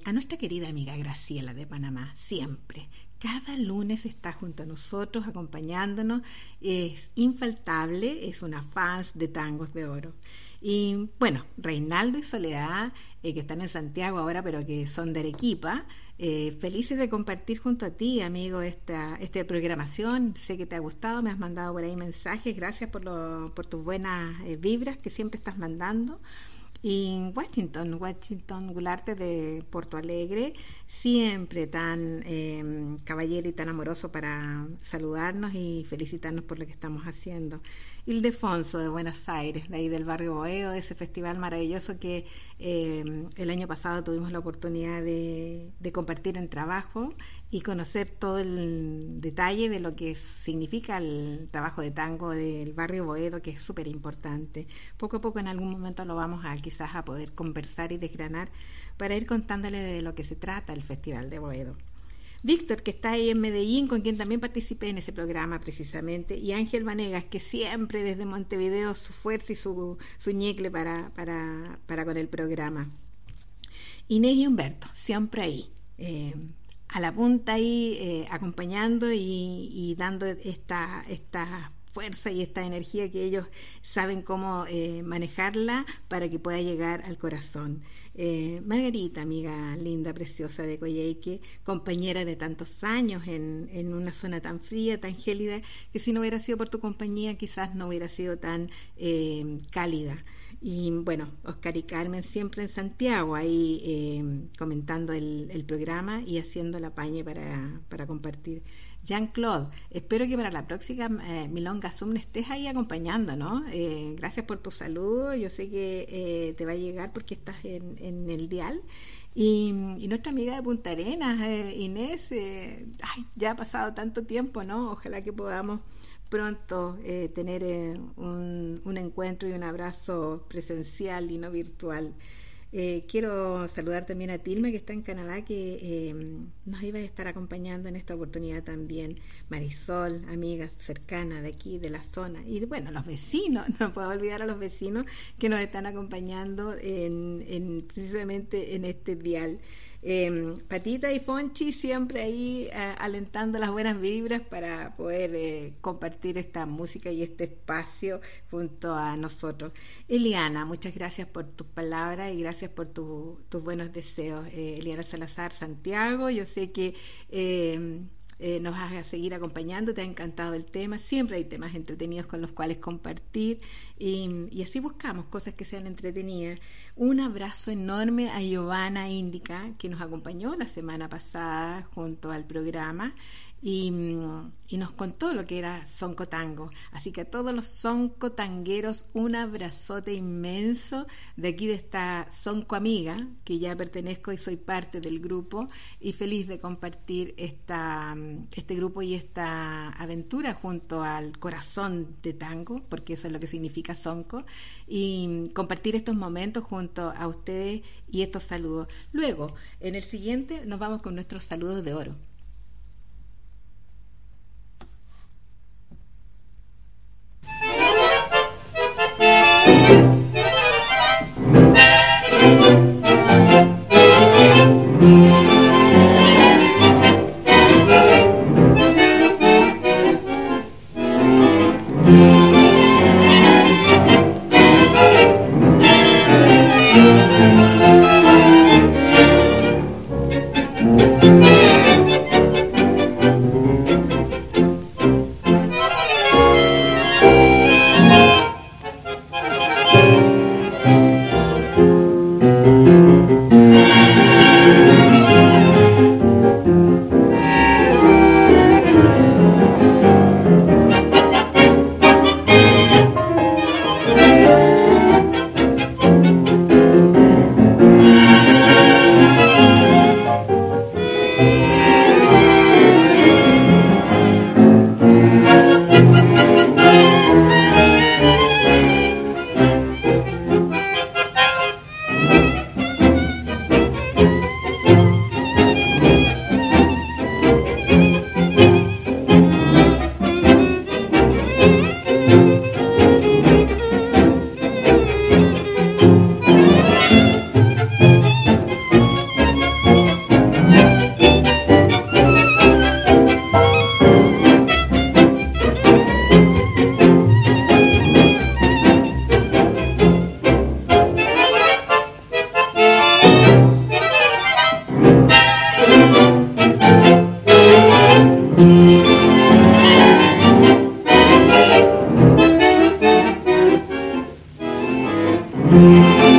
a nuestra querida amiga Graciela de Panamá, siempre, cada lunes está junto a nosotros, acompañándonos. Es infaltable, es una fans de tangos de oro. Y bueno, Reinaldo y Soledad, eh, que están en Santiago ahora, pero que son de Arequipa, eh, felices de compartir junto a ti, amigo, esta, esta programación. Sé que te ha gustado, me has mandado por ahí mensajes. Gracias por, lo, por tus buenas eh, vibras que siempre estás mandando. Y Washington, Washington Gularte de Porto Alegre, siempre tan eh, caballero y tan amoroso para saludarnos y felicitarnos por lo que estamos haciendo. Ildefonso de Buenos Aires, de ahí del barrio Boedo, ese festival maravilloso que eh, el año pasado tuvimos la oportunidad de, de, compartir en trabajo y conocer todo el detalle de lo que significa el trabajo de tango del barrio Boedo, que es súper importante. Poco a poco en algún momento lo vamos a quizás a poder conversar y desgranar para ir contándole de lo que se trata el Festival de Boedo. Víctor, que está ahí en Medellín, con quien también participé en ese programa precisamente, y Ángel Vanegas, que siempre desde Montevideo su fuerza y su, su ñecle para, para, para con el programa. Inés y Humberto, siempre ahí, eh, a la punta ahí, eh, acompañando y, y, dando esta, esta fuerza y esta energía que ellos saben cómo eh, manejarla para que pueda llegar al corazón. Eh, Margarita, amiga linda, preciosa de Coyhaique, compañera de tantos años en, en, una zona tan fría, tan gélida, que si no hubiera sido por tu compañía quizás no hubiera sido tan eh, cálida. Y bueno, Oscar y Carmen siempre en Santiago, ahí comentando el, el, programa y haciendo la paña para, para compartir Jean-Claude, espero que para la próxima eh, Milonga Zoom estés ahí acompañando, ¿no? Eh, gracias por tu saludo, yo sé que eh, te va a llegar porque estás en, el dial. Y, nuestra amiga de Punta Arenas, eh, Inés, ay, ya ha pasado tanto tiempo, ¿no? Ojalá que podamos pronto tener un, un encuentro y un abrazo presencial y no virtual. Eh, quiero saludar también a Tilma, que está en Canadá, que eh, nos iba a estar acompañando en esta oportunidad también. Marisol, amiga cercana de aquí, de la zona. Y bueno, los vecinos, no puedo olvidar a los vecinos que nos están acompañando en, en precisamente en este dial. Eh, Patita y Fonchi siempre ahí eh, alentando las buenas vibras para poder eh, compartir esta música y este espacio junto a nosotros. Eliana, muchas gracias por tus palabras y gracias por tus buenos deseos. Eh, Eliana Salazar, Santiago, yo sé que eh, nos vas a seguir acompañando, te ha encantado el tema, siempre hay temas entretenidos con los cuales compartir y, así buscamos cosas que sean entretenidas. Un abrazo enorme a Giovanna Indica, que nos acompañó la semana pasada junto al programa y, nos contó lo que era Sonco Tango. Así que a todos los Sonco Tangueros, un abrazote inmenso de aquí de esta Sonco Amiga, que ya pertenezco y soy parte del grupo, y feliz de compartir esta, este grupo y esta aventura junto al corazón de tango, porque eso es lo que significa Sonco, y compartir estos momentos junto a ustedes y estos saludos. Luego, en el siguiente, nos vamos con nuestros saludos de oro. De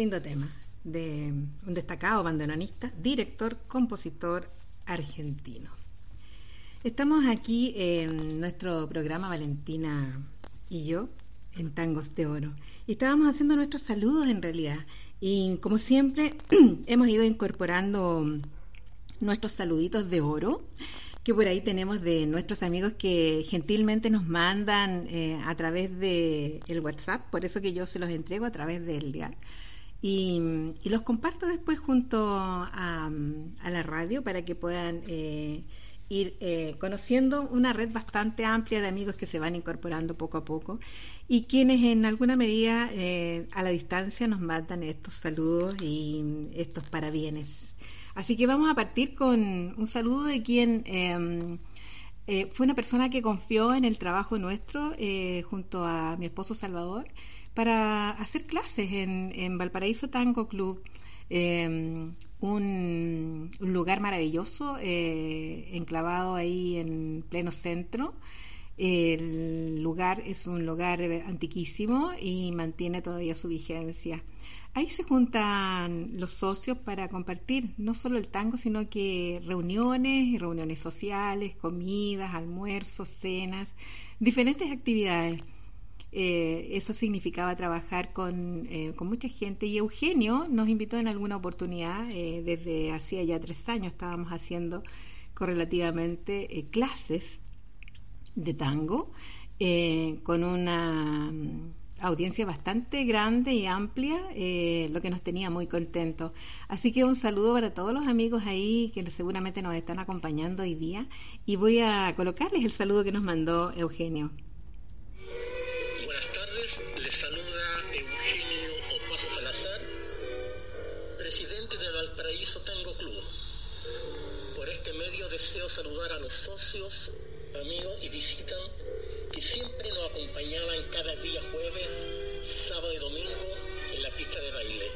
Lindo tema de un destacado bandoneonista, director, compositor argentino. Estamos aquí en nuestro programa Valentina y yo en Tangos de Oro y estábamos haciendo nuestros saludos en realidad y como siempre hemos ido incorporando nuestros saluditos de oro que por ahí tenemos de nuestros amigos que gentilmente nos mandan eh, a través de el WhatsApp, por eso que yo se los entrego a través del dial. Y, los comparto después junto a, la radio para que puedan eh, ir eh, conociendo una red bastante amplia de amigos que se van incorporando poco a poco y quienes en alguna medida a la distancia nos mandan estos saludos y estos parabienes. Así que vamos a partir con un saludo de quien em, eh, fue una persona que confió en el trabajo nuestro eh, junto a mi esposo Salvador para hacer clases en, en Valparaíso Tango Club. Em, un, lugar maravilloso, eh, enclavado ahí en pleno centro. El lugar es un lugar antiquísimo y mantiene todavía su vigencia. Ahí se juntan los socios para compartir no solo el tango, sino que reuniones, reuniones sociales, comidas, almuerzos, cenas, diferentes actividades. Eh, eso significaba trabajar con, eh, con, mucha gente y Eugenio nos invitó en alguna oportunidad, eh, desde hacía ya tres años estábamos haciendo correlativamente clases de tango con una audiencia bastante grande y amplia, eh, lo que nos tenía muy contentos. Así que un saludo para todos los amigos ahí que seguramente nos están acompañando hoy día y voy a colocarles el saludo que nos mandó Eugenio. Deseo saludar a los socios, amigos y visitantes que siempre nos acompañaban cada día jueves, sábado y domingo en la pista de baile.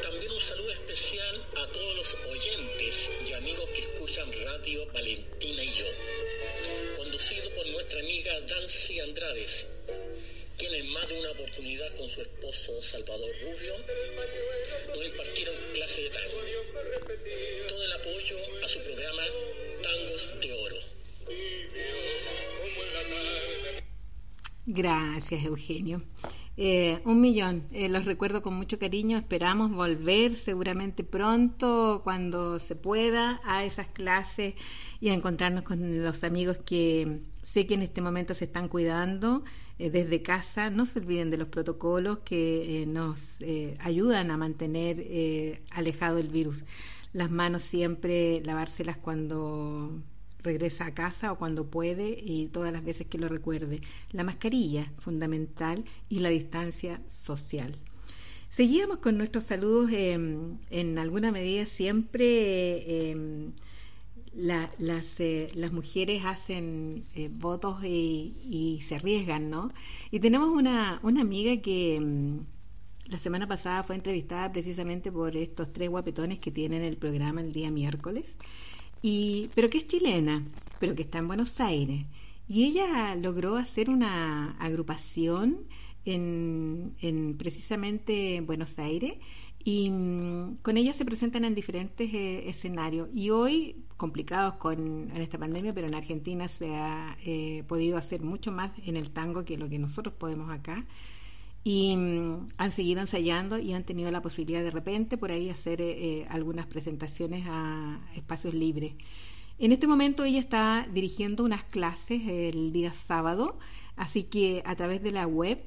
También un saludo especial a todos los oyentes y amigos que escuchan Radio Valentina y yo, conducido por nuestra amiga Dancy Andrades, quien en más de una oportunidad con su esposo Salvador Rubio nos impartieron clase de tango. Todo el apoyo a su programa Tangos de Oro. Gracias, Eugenio. Eh, un millón, eh, los recuerdo con mucho cariño, esperamos volver seguramente pronto, cuando se pueda, a esas clases y a encontrarnos con los amigos que sé que en este momento se están cuidando eh, desde casa. No se olviden de los protocolos que nos ayudan a mantener alejado el virus. Las manos siempre, lavárselas cuando regresa a casa o cuando puede y todas las veces que lo recuerde. La mascarilla, fundamental, y la distancia social. Seguíamos con nuestros saludos, em, en alguna medida siempre em, las, eh, las, mujeres hacen eh, votos y, se arriesgan, ¿no? Y tenemos una, una amiga que em, la semana pasada fue entrevistada precisamente por estos tres guapetones que tienen el programa el día miércoles pero que es chilena, pero que está en Buenos Aires. Y ella logró hacer una agrupación en, en precisamente Buenos Aires y mm, con ella se presentan en diferentes eh, escenarios. Y hoy, complicados con esta pandemia, pero en Argentina se ha eh, podido hacer mucho más en el tango que lo que nosotros podemos acá y mm, han seguido ensayando y han tenido la posibilidad de repente por ahí hacer eh, eh, algunas presentaciones a espacios libres. En este momento ella está dirigiendo unas clases el día sábado, así que a través de la web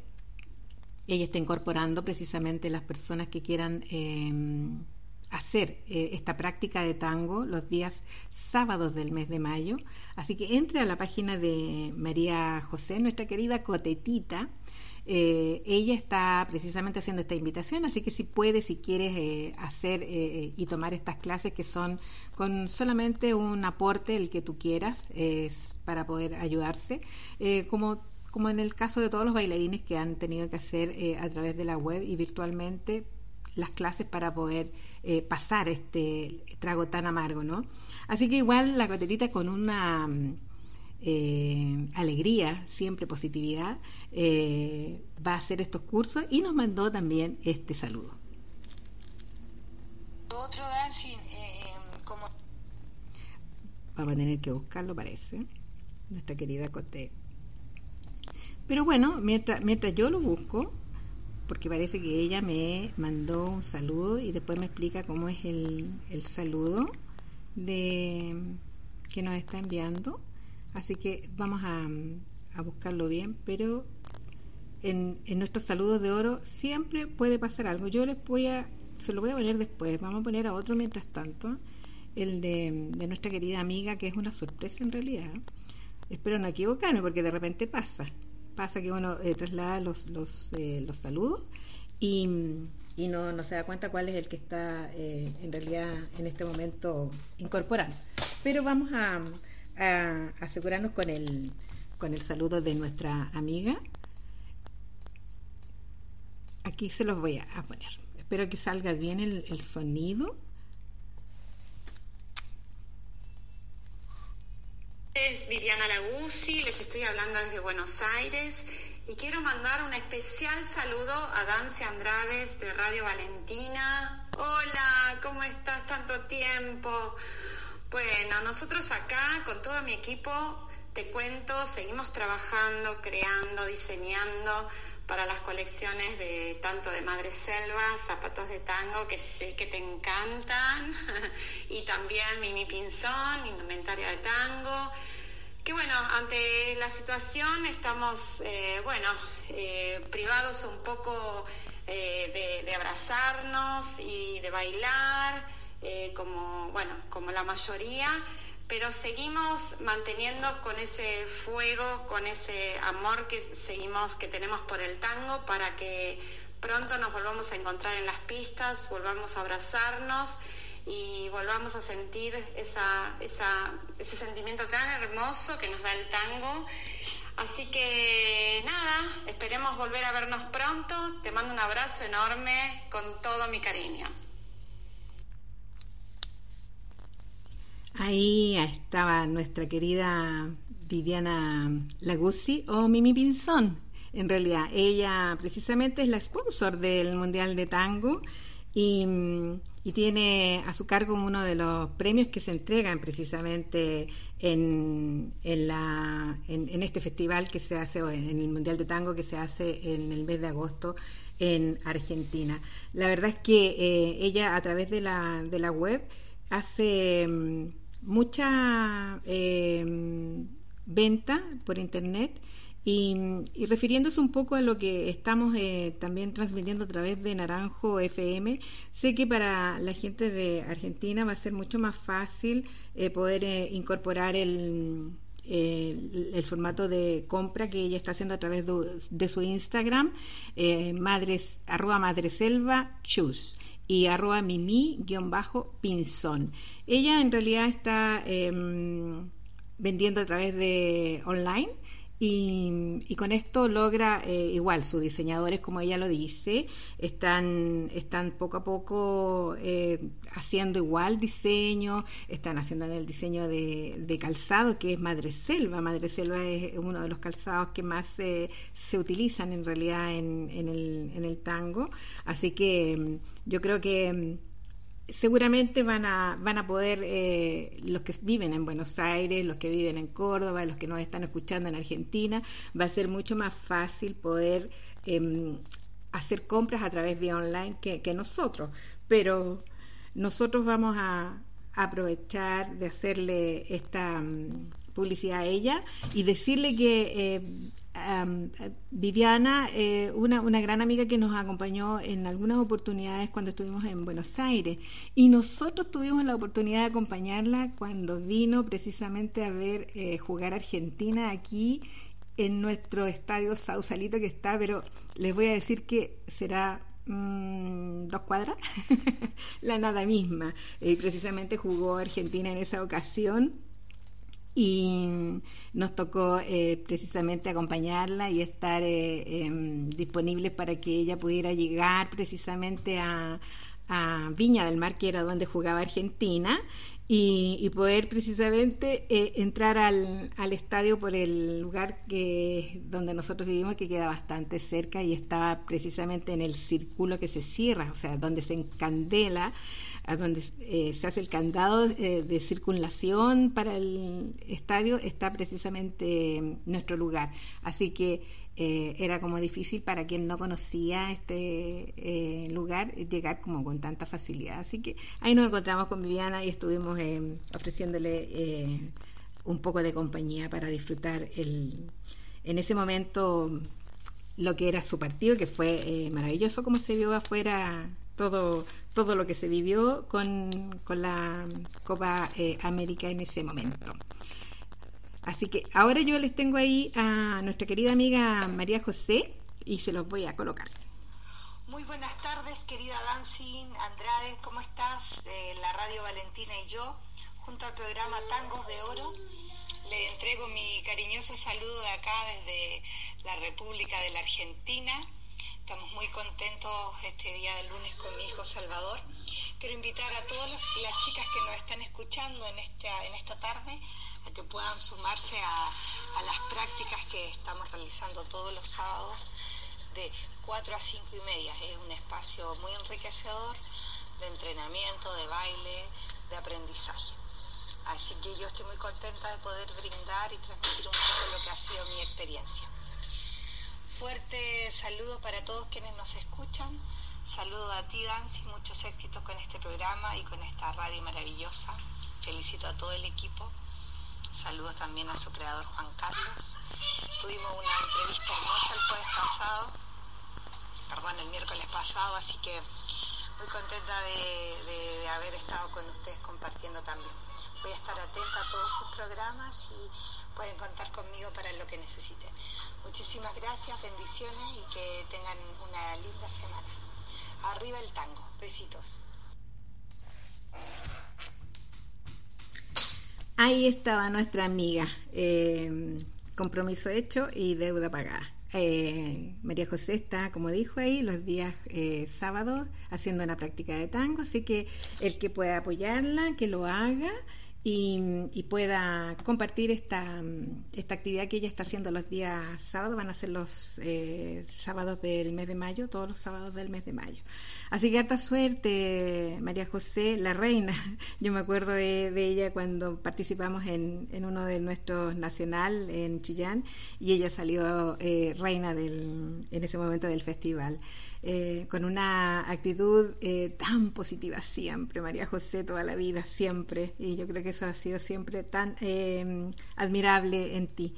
ella está incorporando precisamente las personas que quieran em, hacer eh, esta práctica de tango los días sábados del mes de mayo. Así que entre a la página de María José, nuestra querida Cotetita, eh, ella está precisamente haciendo esta invitación, así que si puedes, si quieres eh, hacer eh, y tomar estas clases que son con solamente un aporte, el que tú quieras, es para poder ayudarse, como como en el caso de todos los bailarines que han tenido que hacer a través de la web y virtualmente las clases para poder pasar este trago tan amargo, ¿no? Así que igual la cotetita con una eh, alegría, siempre positividad, eh, va a hacer estos cursos y nos mandó también este saludo. Otro dancing, eh, como... Vamos a tener que buscarlo, parece, nuestra querida Cote. Pero bueno, mientras, yo lo busco, porque parece que ella me mandó un saludo y después me explica cómo es el, el saludo de que nos está enviando. Así que vamos a, buscarlo bien, pero en, en, nuestros saludos de oro siempre puede pasar algo. Yo les voy a, se lo voy a poner después, vamos a poner a otro mientras tanto, el de, de nuestra querida amiga, que es una sorpresa en realidad. Espero no equivocarme, porque de repente pasa. Pasa que uno eh, traslada los, los, eh, los saludos y, y no, no, se da cuenta cuál es el que está eh, en realidad en este momento incorporando. Pero vamos a, a asegurarnos con el, con el saludo de nuestra amiga. aquí se los voy a, poner. Espero que salga bien el, el sonido. Es Viviana Laguzzi, les estoy hablando desde Buenos Aires y quiero mandar un especial saludo a Dancy Andrades de Radio Valentina. Hola, ¿cómo estás? Tanto tiempo. Bueno, nosotros acá con todo mi equipo, te cuento, seguimos trabajando, creando, diseñando para las colecciones de tanto de Madre Selva, zapatos de tango que sé que te encantan, y también Mimi Pinzón, indumentaria de tango. Que bueno, ante la situación estamos, eh, bueno, eh, privados un poco eh, de, abrazarnos y de bailar, como, bueno, como la mayoría pero seguimos manteniendo con ese fuego, con ese amor que seguimos, que tenemos por el tango, para que pronto nos volvamos a encontrar en las pistas, volvamos a abrazarnos y volvamos a sentir esa, ese sentimiento tan hermoso que nos da el tango. Así que nada, esperemos volver a vernos pronto. Te mando un abrazo enorme con todo mi cariño. Ahí estaba nuestra querida Viviana Laguzzi o Mimi Pinzón. En realidad, ella precisamente es la sponsor del Mundial de Tango y, tiene a su cargo uno de los premios que se entregan precisamente en, en, la, en, este festival que se hace, en, en el Mundial de Tango que se hace en el mes de agosto en Argentina. La verdad es que eh, ella a través de la, de la web hace mm, mucha eh, venta por internet y, refiriéndose un poco a lo que estamos eh, también transmitiendo a través de Naranjo FM, sé que para la gente de Argentina va a ser mucho más fácil eh, poder incorporar el, el, formato de compra que ella está haciendo a través de, su Instagram, madres, arroba madreselva choose y arroba mimi-pinzón. Ella en realidad está em, vendiendo a través de online y, con esto logra eh, igual, sus diseñadores, como ella lo dice, están, están poco a poco eh, haciendo igual diseño, están haciendo el diseño de, calzado, que es Madre Selva. Madre Selva es uno de los calzados que más se utilizan en realidad en, en, el, en el tango. Así que em, yo creo que em, seguramente van a, van a poder, eh, los que viven en Buenos Aires, los que viven en Córdoba, los que nos están escuchando en Argentina, va a ser mucho más fácil poder em, hacer compras a través de online que, nosotros. Pero nosotros vamos a, aprovechar de hacerle esta mm, publicidad a ella y decirle que eh, Viviana, eh, una, una, gran amiga que nos acompañó en algunas oportunidades cuando estuvimos en Buenos Aires. Y nosotros tuvimos la oportunidad de acompañarla cuando vino precisamente a ver eh, jugar Argentina aquí en nuestro estadio Sausalito que está, pero les voy a decir que será mm, dos cuadras, la nada misma. y precisamente jugó Argentina en esa ocasión y nos tocó eh, precisamente acompañarla y estar eh, em, disponibles para que ella pudiera llegar precisamente a, Viña del Mar, que era donde jugaba Argentina, y, poder precisamente eh, entrar al, al, estadio por el lugar que donde nosotros vivimos, que queda bastante cerca y estaba precisamente en el círculo que se cierra, o sea, donde se encandela a donde eh, se hace el candado eh, de circulación para el estadio, está precisamente nuestro lugar. Así que eh, era como difícil para quien no conocía este lugar llegar como con tanta facilidad. Así que ahí nos encontramos con Viviana y estuvimos ofreciéndole un poco de compañía para disfrutar el, en ese momento lo que era su partido, que fue maravilloso como se vio afuera todo, todo lo que se vivió con, con la Copa eh, América en ese momento. Así que ahora yo les tengo ahí a nuestra querida amiga María José y se los voy a colocar. Muy buenas tardes, querida Dancing Andrade, ¿cómo estás? De la Radio Valentina y yo, junto al programa Tangos de Oro, le entrego mi cariñoso saludo de acá desde la República de la Argentina Estamos muy contentos este día de lunes con mi hijo Salvador. Quiero invitar a todas las chicas que nos están escuchando en esta, en esta tarde a que puedan sumarse a, a las prácticas que estamos realizando todos los sábados de 4 a 5 y media. Es un espacio muy enriquecedor de entrenamiento, de baile, de aprendizaje. Así que yo estoy muy contenta de poder brindar y transmitir un poco lo que ha sido mi experiencia. Fuerte saludo para todos quienes nos escuchan. Saludo a ti, Dancy, muchos éxitos con este programa y con esta radio maravillosa. Felicito a todo el equipo. Saludos también a su creador Juan Carlos. Tuvimos una entrevista hermosa el jueves pasado, perdón, el miércoles pasado, así que muy contenta de haber estado con ustedes compartiendo también. Voy a estar atenta a todos sus programas y pueden contar conmigo para lo que necesiten. Muchísimas gracias, bendiciones y que tengan una linda semana. Arriba el tango. Besitos. Ahí estaba nuestra amiga. Eh, compromiso hecho y deuda pagada. Eh, María José está, como dijo ahí, los días eh, sábados haciendo una práctica de tango, así que el que pueda apoyarla, que lo haga y, pueda compartir esta, esta actividad que ella está haciendo los días sábados, van a ser los eh, sábados del mes de mayo, todos los sábados del mes de mayo. Así que harta suerte, María José, la reina. Yo me acuerdo de, ella cuando participamos en, en, uno de nuestros nacional en Chillán y ella salió eh, reina del, en ese momento del festival. Eh, con una actitud eh, tan positiva siempre, María José, toda la vida, siempre. Y yo creo que eso ha sido siempre tan eh, admirable en ti.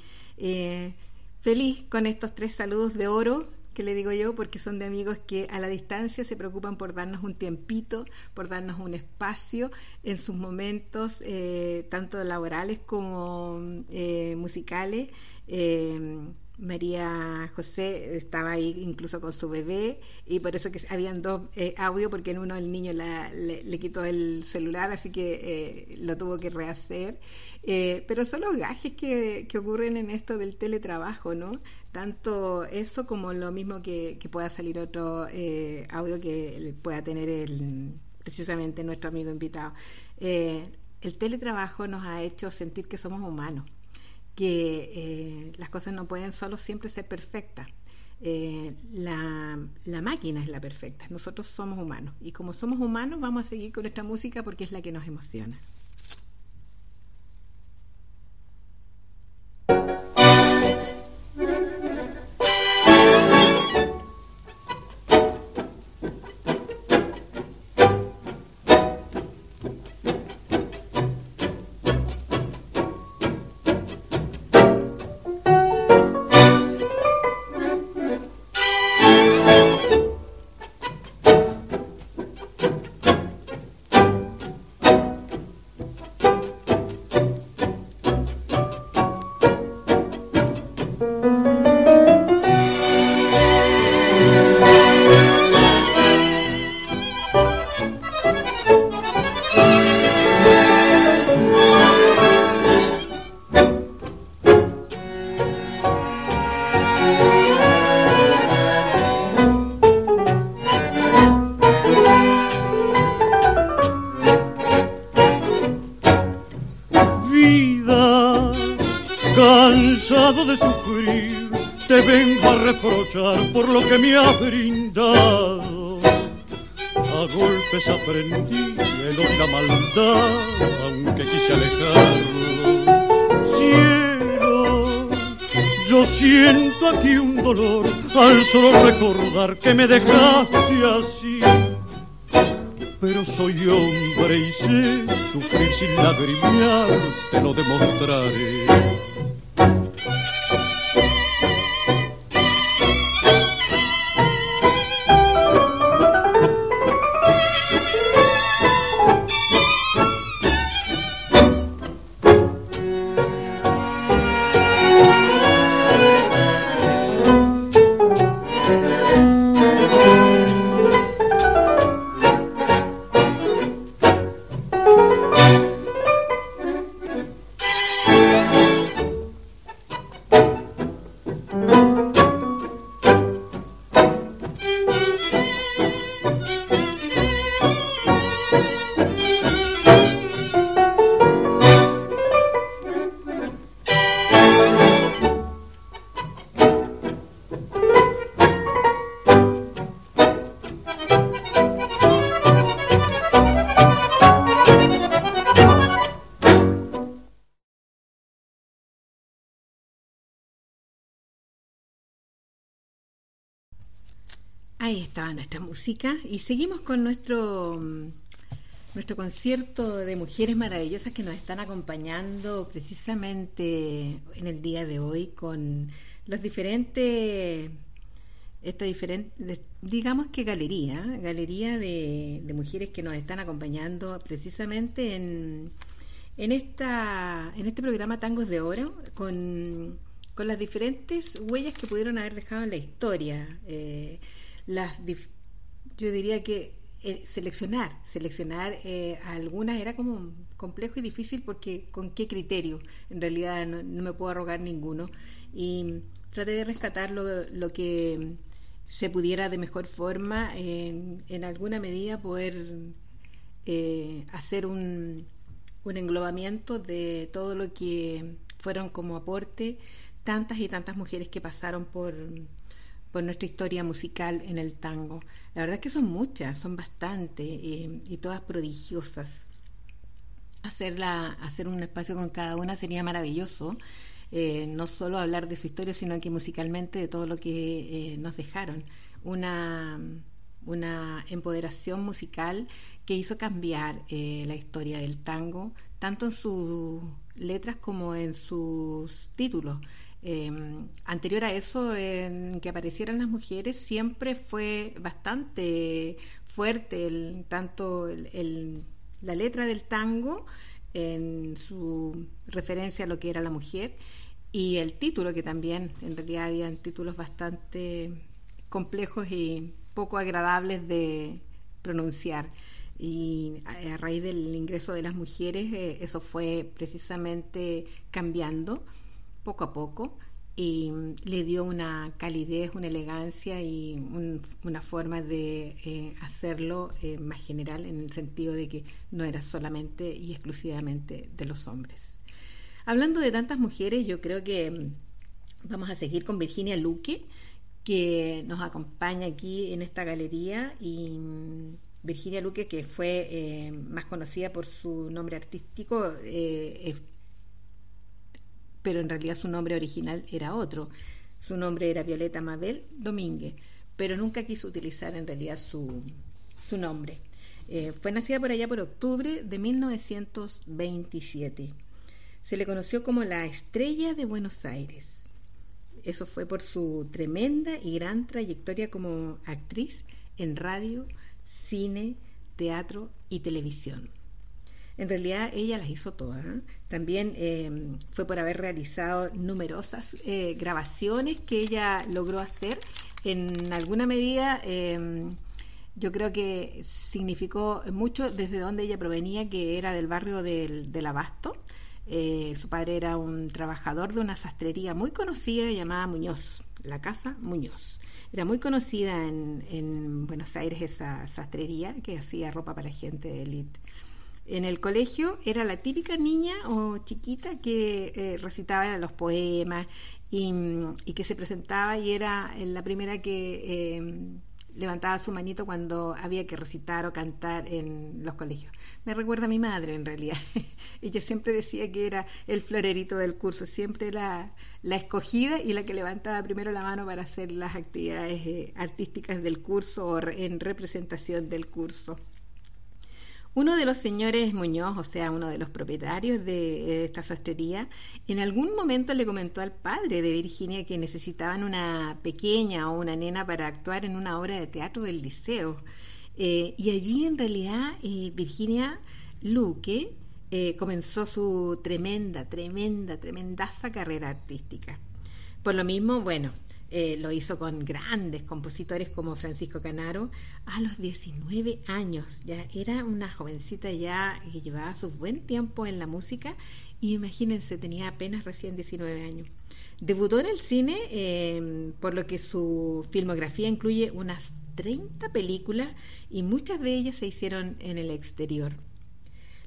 feliz con estos tres saludos de oro que le digo yo, porque son de amigos que a la distancia se preocupan por darnos un tiempito, por darnos un espacio en sus momentos, tanto laborales como musicales. María José estaba ahí incluso con su bebé y por eso que habían dos eh, audios porque en uno el niño le, quitó el celular así que eh, lo tuvo que rehacer. Eh, pero son los gajes que, ocurren en esto del teletrabajo no tanto eso como lo mismo que, pueda salir otro audio que pueda tener el, precisamente nuestro amigo invitado. El teletrabajo nos ha hecho sentir que somos humanos que eh, las cosas no pueden solo siempre ser perfectas. Eh, la, la, máquina es la perfecta, nosotros somos humanos y como somos humanos vamos a seguir con nuestra música porque es la que nos emociona. Brindado. A golpes aprendí el odio la maldad, aunque quise alejarlo. Cielo, yo siento aquí un dolor al solo recordar que me dejaste así. Pero soy hombre y sé sufrir sin lagrimear, te lo demostraré. Música y seguimos con nuestro nuestro concierto de mujeres maravillosas que nos están acompañando precisamente en el día de hoy con los diferentes esta diferente digamos que galería galería de, mujeres que nos están acompañando precisamente en en esta en este programa Tangos de Oro con, con las diferentes huellas que pudieron haber dejado en la historia eh, las yo diría que eh, seleccionar seleccionar eh, algunas era como complejo y difícil porque con qué criterio en realidad no, me puedo arrogar ninguno. Y traté de rescatar lo, que se pudiera de mejor forma en, en alguna medida poder eh, hacer un, un englobamiento de todo lo que fueron como aporte tantas y tantas mujeres que pasaron por por nuestra historia musical en el tango. La verdad es que son muchas, son bastantes eh, y todas prodigiosas. Hacerla, hacer un espacio con cada una sería maravilloso. Eh, no solo hablar de su historia, sino que musicalmente de todo lo que eh, nos dejaron. Una, una empoderación musical que hizo cambiar la historia del tango, tanto en sus letras como en sus títulos. Em, anterior a eso, en que aparecieran las mujeres, siempre fue bastante fuerte el, tanto la letra del tango en su referencia a lo que era la mujer y el título, que también en realidad habían títulos bastante complejos y poco agradables de pronunciar. Y a, raíz del ingreso de las mujeres, eh, eso fue precisamente cambiando poco a poco y le dio una calidez, una elegancia y una forma de eh, hacerlo eh, más general en el sentido de que no era solamente y exclusivamente de los hombres. Hablando de tantas mujeres, yo creo que mm, vamos a seguir con Virginia Luque, que nos acompaña aquí en esta galería y mm, Virginia Luque, que fue eh, más conocida por su nombre artístico, pero en realidad su nombre original era otro. Su nombre era Violeta Mabel Domínguez, pero nunca quiso utilizar en realidad su, su nombre. Eh, fue nacida por allá por octubre de 1927. Se le conoció como la estrella de Buenos Aires. Eso fue por su tremenda y gran trayectoria como actriz en radio, cine, teatro y televisión. En realidad ella las hizo todas. ¿eh? También em, fue por haber realizado numerosas eh, grabaciones que ella logró hacer. En alguna medida em, yo creo que significó mucho desde donde ella provenía, que era del barrio del, Abasto. Eh, su padre era un trabajador de una sastrería muy conocida llamada Muñoz, la Casa Muñoz. Era muy conocida en, en Buenos Aires esa sastrería que hacía ropa para gente de élite en el colegio era la típica niña o chiquita que eh, recitaba los poemas y, que se presentaba y era la primera que em, levantaba su manito cuando había que recitar o cantar en los colegios. Me recuerda a mi madre en realidad. Ella siempre decía que era el florerito del curso, siempre la, la escogida y la que levantaba primero la mano para hacer las actividades eh, artísticas del curso o en representación del curso. Uno de los señores Muñoz, o sea, uno de los propietarios de, esta sastrería, en algún momento le comentó al padre de Virginia que necesitaban una pequeña o una nena para actuar en una obra de teatro del liceo. Eh, y allí en realidad eh, Virginia Luque eh, comenzó su tremenda, tremenda, tremendaza carrera artística. Por lo mismo, bueno, eh, lo hizo con grandes compositores como Francisco Canaro a los 19 años. Ya era una jovencita ya que llevaba su buen tiempo en la música y imagínense, tenía apenas recién 19 años. Debutó en el cine, em, por lo que su filmografía incluye unas 30 películas y muchas de ellas se hicieron en el exterior.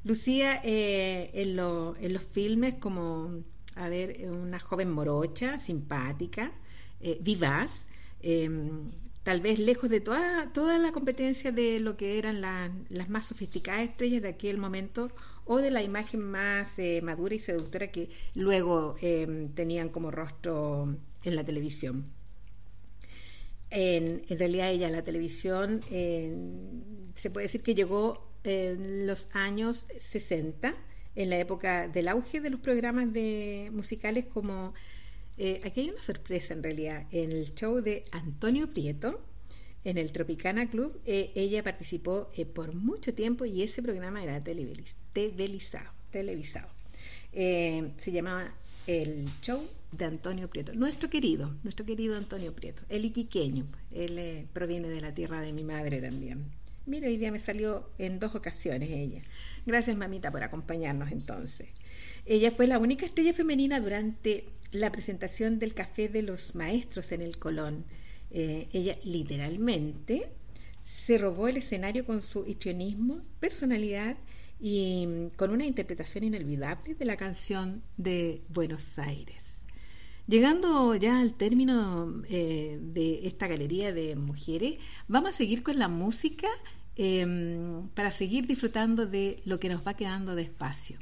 Lucía eh, en, en los filmes como, a ver, una joven morocha, simpática, eh, vivaz, em, tal vez lejos de toda, toda la competencia de lo que eran las más sofisticadas estrellas de aquel momento o de la imagen más eh, madura y seductora que luego em, tenían como rostro en la televisión. en, realidad ella la televisión se puede decir que llegó en los años 60, en la época del auge de los programas de musicales como... Eh, aquí hay una sorpresa en realidad, en el show de Antonio Prieto, en el Tropicana Club, eh, ella participó eh, por mucho tiempo y ese programa era televisado. televisado. se llamaba El Show de Antonio Prieto, nuestro querido, nuestro querido Antonio Prieto, el iquiqueño, él proviene de la tierra de mi madre también. Mira, hoy día me salió en dos ocasiones ella. Gracias, mamita, por acompañarnos entonces. Ella fue la única estrella femenina durante la presentación del Café de los Maestros en el Colón. Eh, ella literalmente se robó el escenario con su histrionismo, personalidad y mm, con una interpretación inolvidable de la canción de Buenos Aires. Llegando ya al término eh, de esta galería de mujeres, vamos a seguir con la música Em, para seguir disfrutando de lo que nos va quedando de espacio.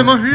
hemos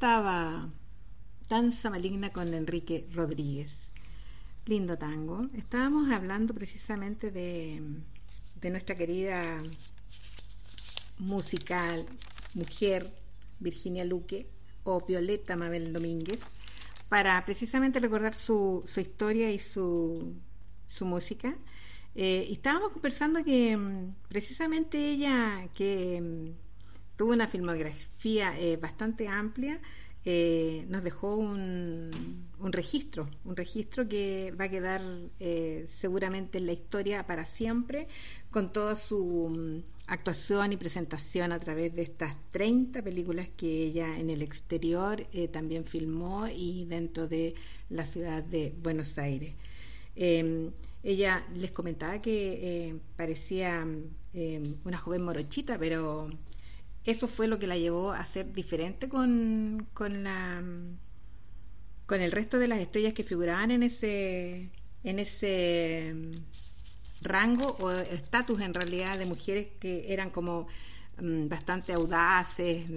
Danza Maligna con Enrique Rodríguez. Lindo tango. Estábamos hablando precisamente de, de nuestra querida musical mujer Virginia Luque o Violeta Mabel Domínguez para precisamente recordar su, su historia y su, su música. Eh, estábamos conversando que mm, precisamente ella, que mm, tuvo una filmografía eh, bastante amplia, eh, nos dejó un, registro, un registro que va a quedar eh, seguramente en la historia para siempre, con toda su mm, actuación y presentación a través de estas 30 películas que ella en el exterior también filmó y dentro de la ciudad de Buenos Aires. Em, ella les comentaba que parecía em, una joven morochita, pero eso fue lo que la llevó a ser diferente con, con la con el resto de las estrellas que figuraban en ese en ese mm, rango o estatus en realidad de mujeres que eran como mm, bastante audaces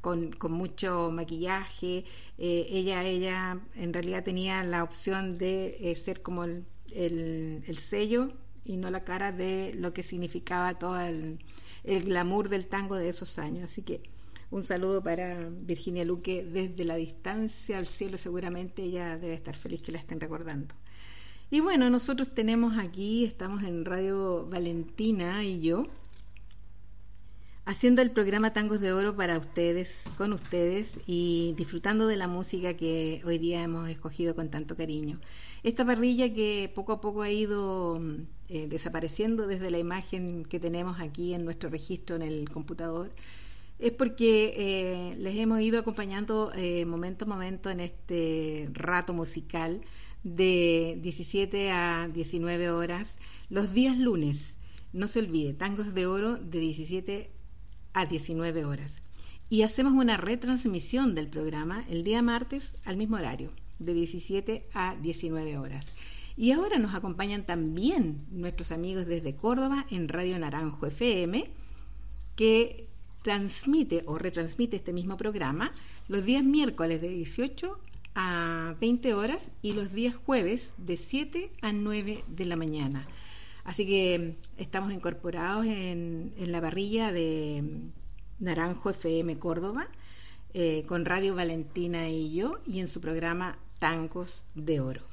con, con mucho maquillaje. Eh, ella, ella en realidad tenía la opción de eh, ser como el, el, sello y no la cara de lo que significaba todo el, el glamour del tango de esos años. Así que un saludo para Virginia Luque desde la distancia al cielo, seguramente ella debe estar feliz que la estén recordando. Y bueno, nosotros tenemos aquí, estamos en Radio Valentina y yo, haciendo el programa Tangos de Oro para ustedes, con ustedes y disfrutando de la música que hoy día hemos escogido con tanto cariño. Esta parrilla que poco a poco ha ido eh, desapareciendo desde la imagen que tenemos aquí en nuestro registro en el computador, es porque eh, les hemos ido acompañando eh, momento a momento en este rato musical de 17 a 19 horas los días lunes. No se olvide, Tangos de Oro de 17 a 19 horas. Y hacemos una retransmisión del programa el día martes al mismo horario, de 17 a 19 horas. Y ahora nos acompañan también nuestros amigos desde Córdoba en Radio Naranjo FM, que transmite o retransmite este mismo programa los días miércoles de 18 a 20 horas y los días jueves de 7 a 9 de la mañana. Así que estamos incorporados en, la parrilla de Naranjo FM Córdoba, eh, con Radio Valentina y yo, y en su programa Tangos de Oro.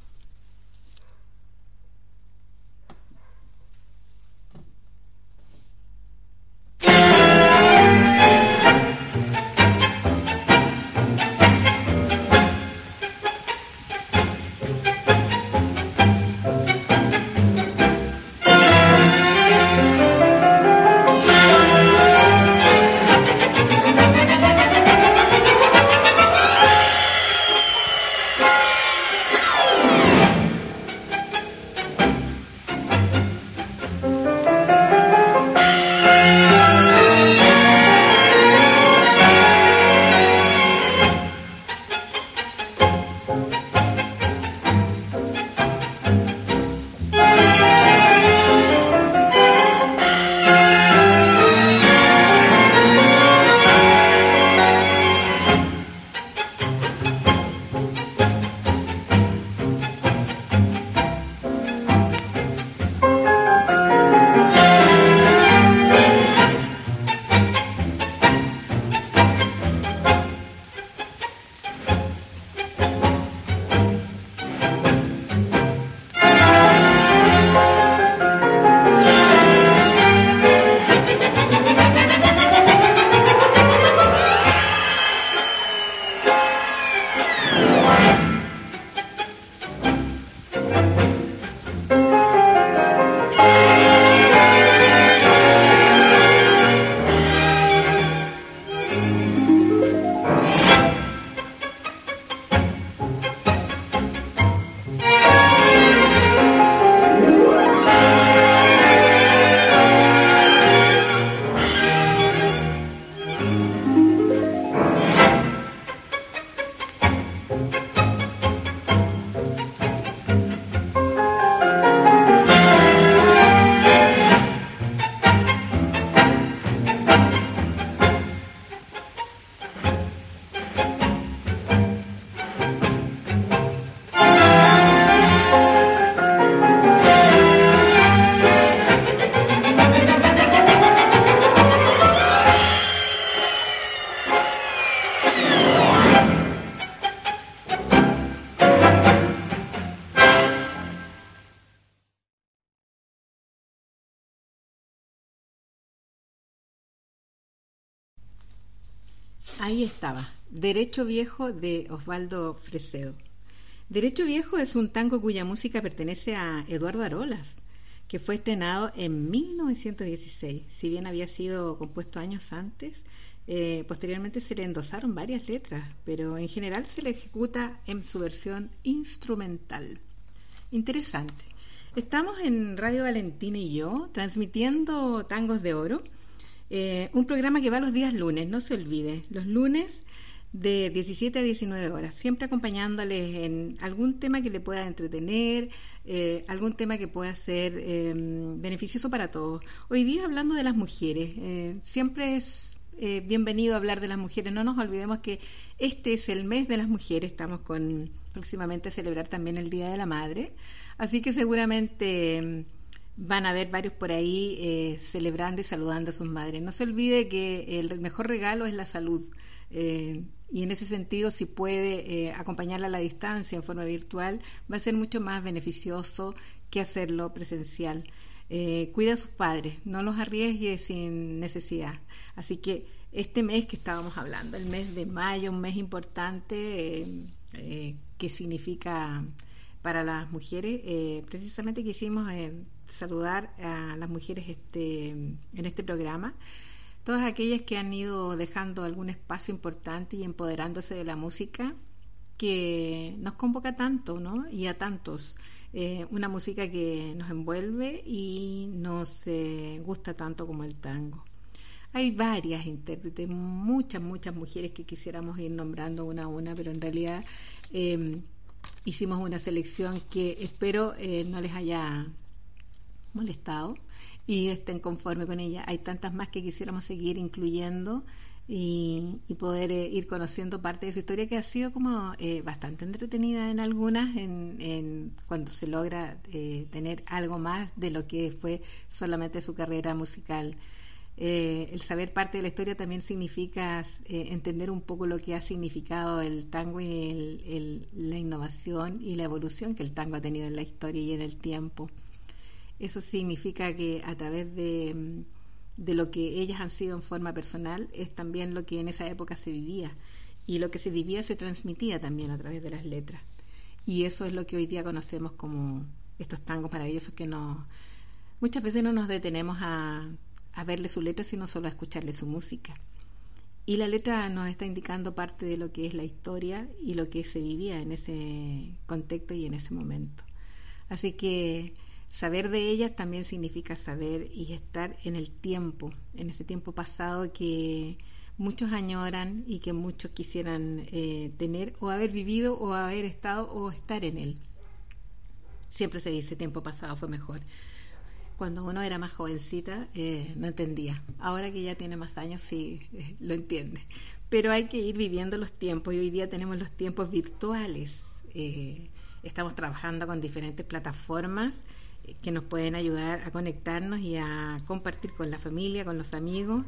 Estaba, Derecho Viejo de Osvaldo Fresedo. Derecho Viejo es un tango cuya música pertenece a Eduardo Arolas, que fue estrenado en 1916. Si bien había sido compuesto años antes, eh, posteriormente se le endosaron varias letras, pero en general se le ejecuta en su versión instrumental. Interesante. Estamos en Radio Valentina y yo, transmitiendo Tangos de Oro eh, un programa que va los días lunes, no se olvide, los lunes de 17 a 19 horas, siempre acompañándoles en algún tema que le pueda entretener, eh, algún tema que pueda ser em, beneficioso para todos. Hoy día hablando de las mujeres, eh, siempre es eh, bienvenido a hablar de las mujeres. No nos olvidemos que este es el mes de las mujeres, estamos con próximamente a celebrar también el Día de la Madre, así que seguramente mm, van a haber varios por ahí eh, celebrando y saludando a sus madres. No se olvide que el mejor regalo es la salud. Eh, y en ese sentido, si puede acompañarla a la distancia en forma virtual, va a ser mucho más beneficioso que hacerlo presencial. Eh, cuida a sus padres, no los arriesgue sin necesidad. Así que este mes que estábamos hablando, el mes de mayo, un mes importante eh, eh, que significa para las mujeres, precisamente quisimos saludar a las mujeres este, en este programa todas aquellas que han ido dejando algún espacio importante y empoderándose de la música que nos convoca tanto, ¿no? Y a tantos. Eh, una música que nos envuelve y nos eh, gusta tanto como el tango. Hay varias intérpretes, muchas, muchas mujeres que quisiéramos ir nombrando una a una, pero en realidad em, hicimos una selección que espero eh, no les haya molestado y estén conformes con ella. Hay tantas más que quisiéramos seguir incluyendo y, poder eh, ir conociendo parte de su historia que ha sido como eh, bastante entretenida en algunas, en, cuando se logra eh, tener algo más de lo que fue solamente su carrera musical. el saber parte de la historia también significa entender un poco lo que ha significado el tango y la innovación y la evolución que el tango ha tenido en la historia y en el tiempo. Eso significa que a través de mm, de lo que ellas han sido en forma personal es también lo que en esa época se vivía. Y lo que se vivía se transmitía también a través de las letras. Y eso es lo que hoy día conocemos como estos tangos maravillosos que no muchas veces no nos detenemos a, a verle su letra sino solo a escucharle su música. Y la letra nos está indicando parte de lo que es la historia y lo que se vivía en ese contexto y en ese momento. Así que Saber de ellas también significa saber y estar en el tiempo, en ese tiempo pasado que muchos añoran y que muchos quisieran eh, tener o haber vivido o haber estado o estar en él. Siempre se dice tiempo pasado fue mejor. Cuando uno era más jovencita eh, no entendía. Ahora que ya tiene más años sí eh, lo entiende. Pero hay que ir viviendo los tiempos y hoy día tenemos los tiempos virtuales. estamos trabajando con diferentes plataformas que nos pueden ayudar a conectarnos y a compartir con la familia, con los amigos.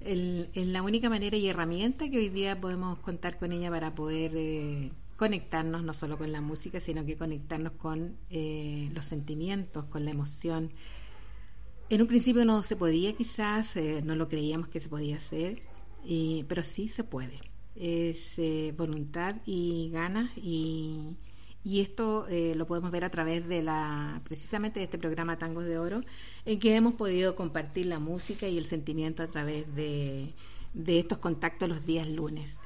es la única manera y herramienta que hoy día podemos contar con ella para poder eh, conectarnos no solo con la música, sino que conectarnos con eh, los sentimientos, con la emoción. En un principio no se podía quizás, eh, no lo creíamos que se podía hacer, pero sí se puede. Es voluntad y ganas y y esto eh, lo podemos ver a través de la precisamente de este programa Tangos de Oro en que hemos podido compartir la música y el sentimiento a través de, estos contactos los días lunes.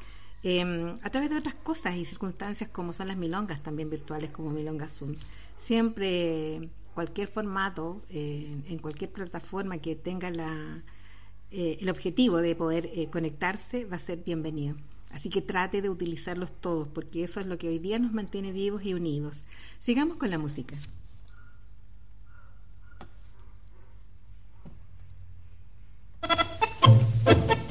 Em, a través de otras cosas y circunstancias como son las milongas también virtuales como Milonga Zoom. Siempre cualquier formato eh, en cualquier plataforma que tenga la, eh, el objetivo de poder conectarse va a ser bienvenido Así que trate de utilizarlos todos, porque eso es lo que hoy día nos mantiene vivos y unidos. Sigamos con la música.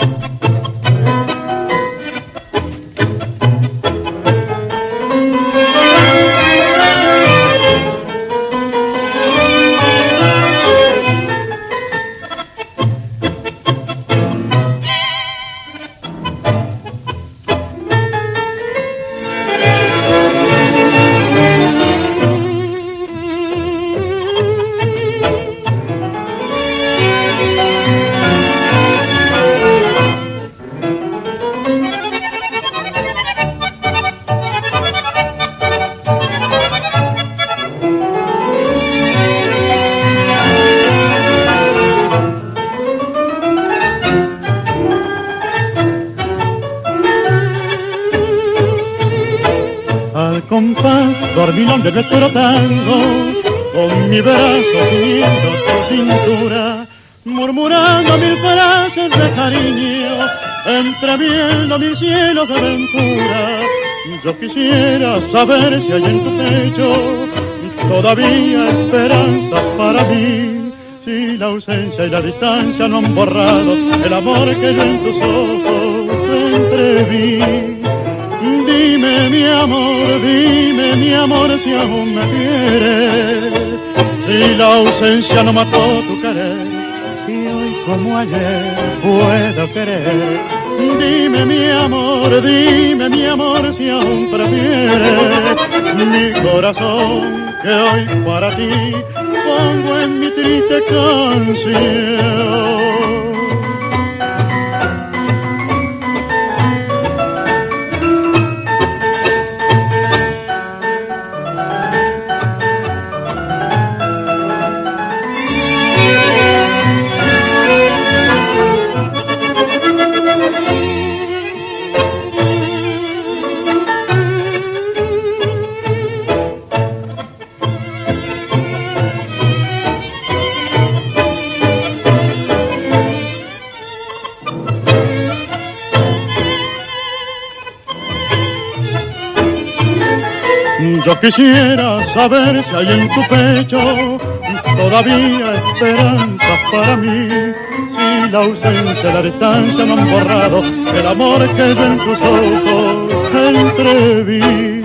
de nuestro con mi brazo siguiendo tu cintura, murmurando mil frases de cariño, entreviendo mis cielos de aventura. Yo quisiera saber si hay en tu pecho todavía esperanza para mí, Si la ausencia y la distancia no han borrado el amor que yo en tus ojos entreví. Mi amor, dime mi amor si aún me quieres. Si la ausencia no mató tu querer, si hoy como ayer puedo querer. Dime mi amor, dime mi amor si aún prefieres mi corazón que hoy para ti pongo en mi triste canción. Quisiera saber si hay en tu pecho todavía esperanzas para mí. Si la ausencia la distancia no han borrado el amor que en tus ojos entreví.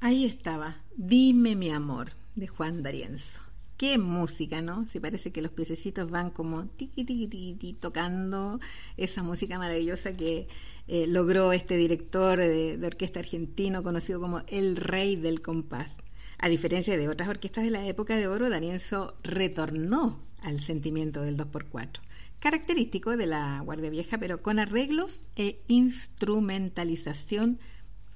Ahí estaba, Dime mi amor, de Juan D'Arienzo. Qué música, ¿no? Si parece que los piececitos van como tiqui, tiqui, tiqui, tocando esa música maravillosa que eh, logró este director de, orquesta argentino conocido como el rey del compás. A diferencia de otras orquestas de la época de oro, D'Arienzo retornó al sentimiento del 2x4, característico de la Guardia Vieja, pero con arreglos e instrumentalización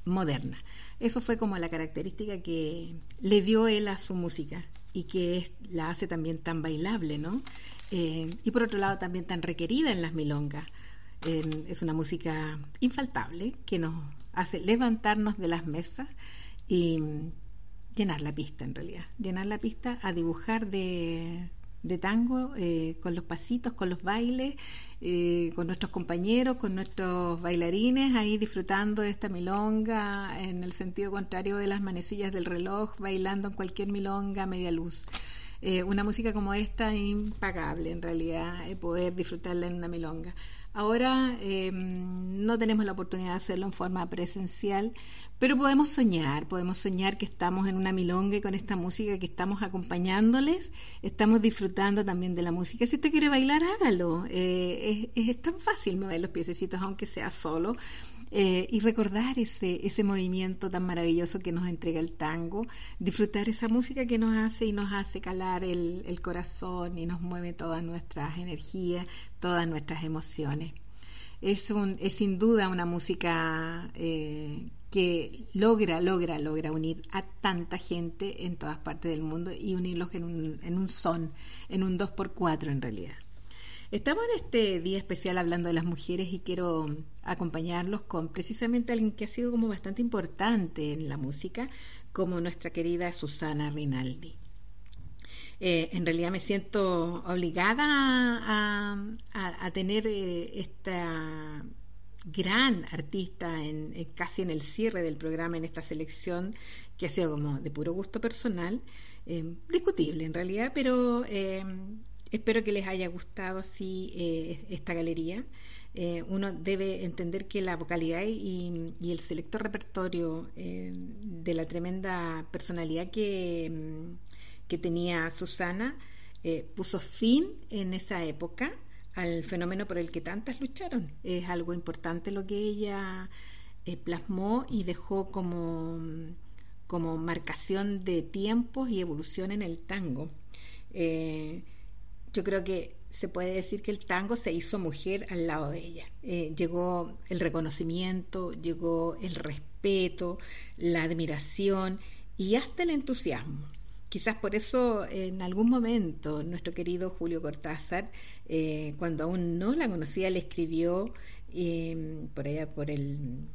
moderna. Eso fue como la característica que le dio él a su música y que es, la hace también tan bailable, ¿no? Eh, y por otro lado también tan requerida en las milongas. Es una música infaltable que nos hace levantarnos de las mesas y llenar la pista en realidad, llenar la pista a dibujar de, de tango eh, con los pasitos, con los bailes, eh, con nuestros compañeros, con nuestros bailarines, ahí disfrutando de esta milonga en el sentido contrario de las manecillas del reloj, bailando en cualquier milonga media luz. Eh, una música como esta impagable en realidad, poder disfrutarla en una milonga. Ahora eh, no tenemos la oportunidad de hacerlo en forma presencial, pero podemos soñar, podemos soñar que estamos en una milonga con esta música que estamos acompañándoles, estamos disfrutando también de la música. Si usted quiere bailar, hágalo. Eh, es, es, tan fácil mover los piececitos, aunque sea solo. Eh, y recordar ese, ese movimiento tan maravilloso que nos entrega el tango, disfrutar esa música que nos hace y nos hace calar el, el corazón y nos mueve todas nuestras energías, todas nuestras emociones. Es, un, es sin duda una música eh, que logra, logra, logra unir a tanta gente en todas partes del mundo y unirlos en un, en un son, en un 2x4 en realidad. Estamos en este día especial hablando de las mujeres y quiero acompañarlos con precisamente alguien que ha sido como bastante importante en la música, como nuestra querida Susana Rinaldi. Eh, en realidad me siento obligada a, tener eh, esta gran artista en, casi en el cierre del programa en esta selección que ha sido como de puro gusto personal eh, discutible en realidad pero espero que les haya gustado así eh, esta galería eh, uno debe entender que la vocalidad y, el selecto repertorio eh, de la tremenda personalidad que, que tenía Susana puso fin en esa época al fenómeno por el que tantas lucharon. Es algo importante lo que ella plasmó y dejó como, como marcación de tiempos y evolución en el tango. Yo creo que se puede decir que el tango se hizo mujer al lado de ella. Eh, llegó el reconocimiento, llegó el respeto, la admiración y hasta el entusiasmo. Quizás por eso en algún momento nuestro querido Julio Cortázar, eh, cuando aún no la conocía, le escribió eh, por allá por el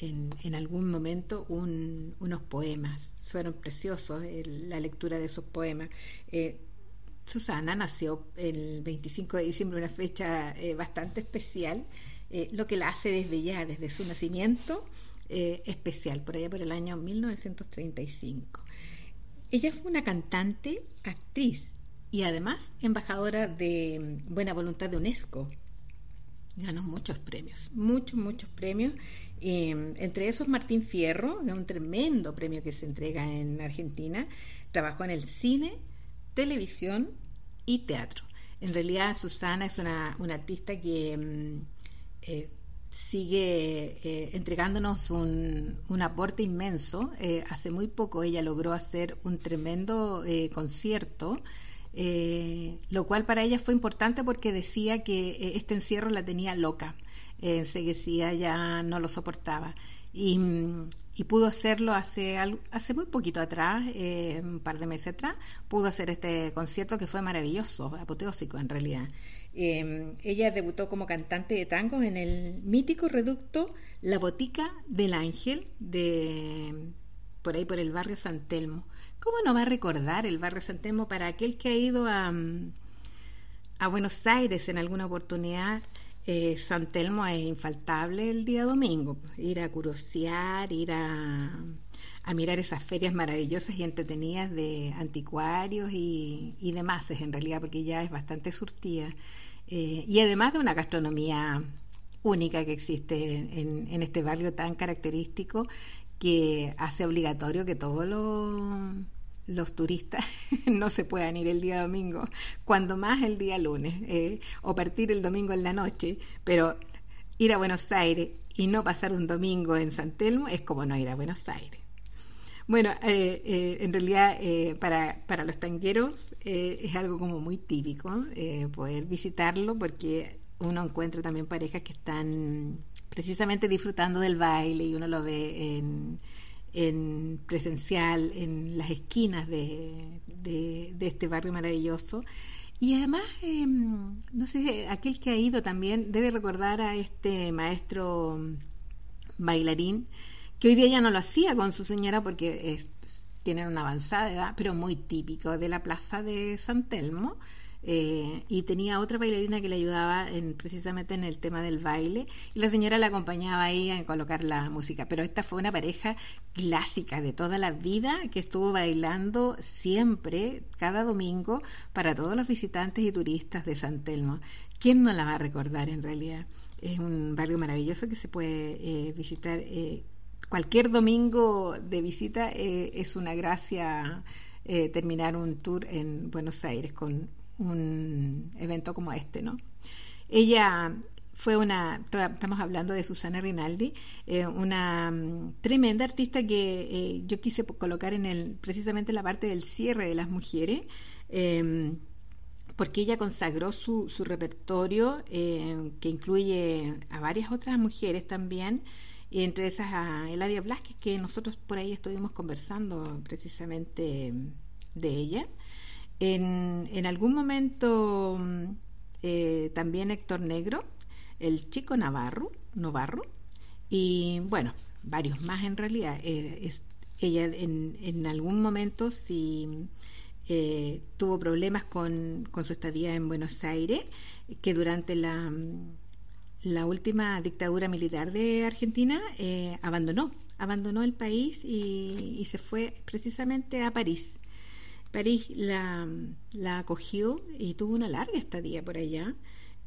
en, algún momento un, unos poemas. Fueron preciosos la lectura de esos poemas. Eh, Susana nació el 25 de diciembre, una fecha eh, bastante especial, eh, lo que la hace desde ya, desde su nacimiento, eh, especial, por allá por el año 1935. ella fue una cantante, actriz y además embajadora de Buena Voluntad de UNESCO. Ganó muchos premios, muchos, muchos premios. Eh, entre esos Martín Fierro, un tremendo premio que se entrega en Argentina. Trabajó en el cine, televisión y teatro. En realidad Susana es una, artista que mm, eh, sigue eh, entregándonos un, un, aporte inmenso. Eh, hace muy poco ella logró hacer un tremendo concierto. lo cual para ella fue importante porque decía que este encierro la tenía loca, enseguecida, ya no lo soportaba. Y, mm, y pudo hacerlo hace, hace muy poquito atrás, eh, un par de meses atrás, pudo hacer este concierto que fue maravilloso, apoteósico en realidad. Eh, ella debutó como cantante de tangos en el mítico reducto La Botica del Ángel, de por ahí por el barrio San Telmo. ¿Cómo no va a recordar el barrio San Telmo para aquel que ha ido a, a Buenos Aires en alguna oportunidad? Eh, San Telmo es infaltable el día domingo, ir a curosear, ir a, mirar esas ferias maravillosas y entretenidas de anticuarios y, demás, en realidad, porque ya es bastante surtida. Eh, y además de una gastronomía única que existe en, en este barrio tan característico que hace obligatorio que todos los los turistas no se puedan ir el día domingo, cuando más el día lunes, eh, o partir el domingo en la noche, pero ir a Buenos Aires y no pasar un domingo en San Telmo es como no ir a Buenos Aires. Bueno, eh, eh, en realidad para, para, los tangueros es algo como muy típico poder visitarlo porque uno encuentra también parejas que están precisamente disfrutando del baile y uno lo ve en en presencial en las esquinas de, de, este barrio maravilloso. Y además, em, no sé, aquel que ha ido también debe recordar a este maestro bailarín, que hoy día ya no lo hacía con su señora porque tienen una avanzada edad, pero muy típico de la plaza de San Telmo, eh, y tenía otra bailarina que le ayudaba en, precisamente en el tema del baile y la señora la acompañaba ahí a colocar la música. Pero esta fue una pareja clásica de toda la vida que estuvo bailando siempre, cada domingo, para todos los visitantes y turistas de San Telmo. ¿Quién no la va a recordar en realidad? Es un barrio maravilloso que se puede eh, visitar. Eh, cualquier domingo de visita es una gracia terminar un tour en Buenos Aires con un evento como este, ¿no? Ella fue una, estamos hablando de Susana Rinaldi, eh, una mm, tremenda artista que eh, yo quise colocar en el, precisamente la parte del cierre de las mujeres, em, porque ella consagró su, su repertorio, eh, que incluye a varias otras mujeres también, entre esas a Eladia Blasquez, que nosotros por ahí estuvimos conversando precisamente de ella. En, en algún momento eh, también Héctor Negro, el chico Navarro, Navarro, y bueno, varios más en realidad. Eh, ella en, en, algún momento sí eh, tuvo problemas con, su estadía en Buenos Aires, que durante la, la última dictadura militar de Argentina abandonó, abandonó el país y se fue precisamente a París. París la, acogió y tuvo una larga estadía por allá,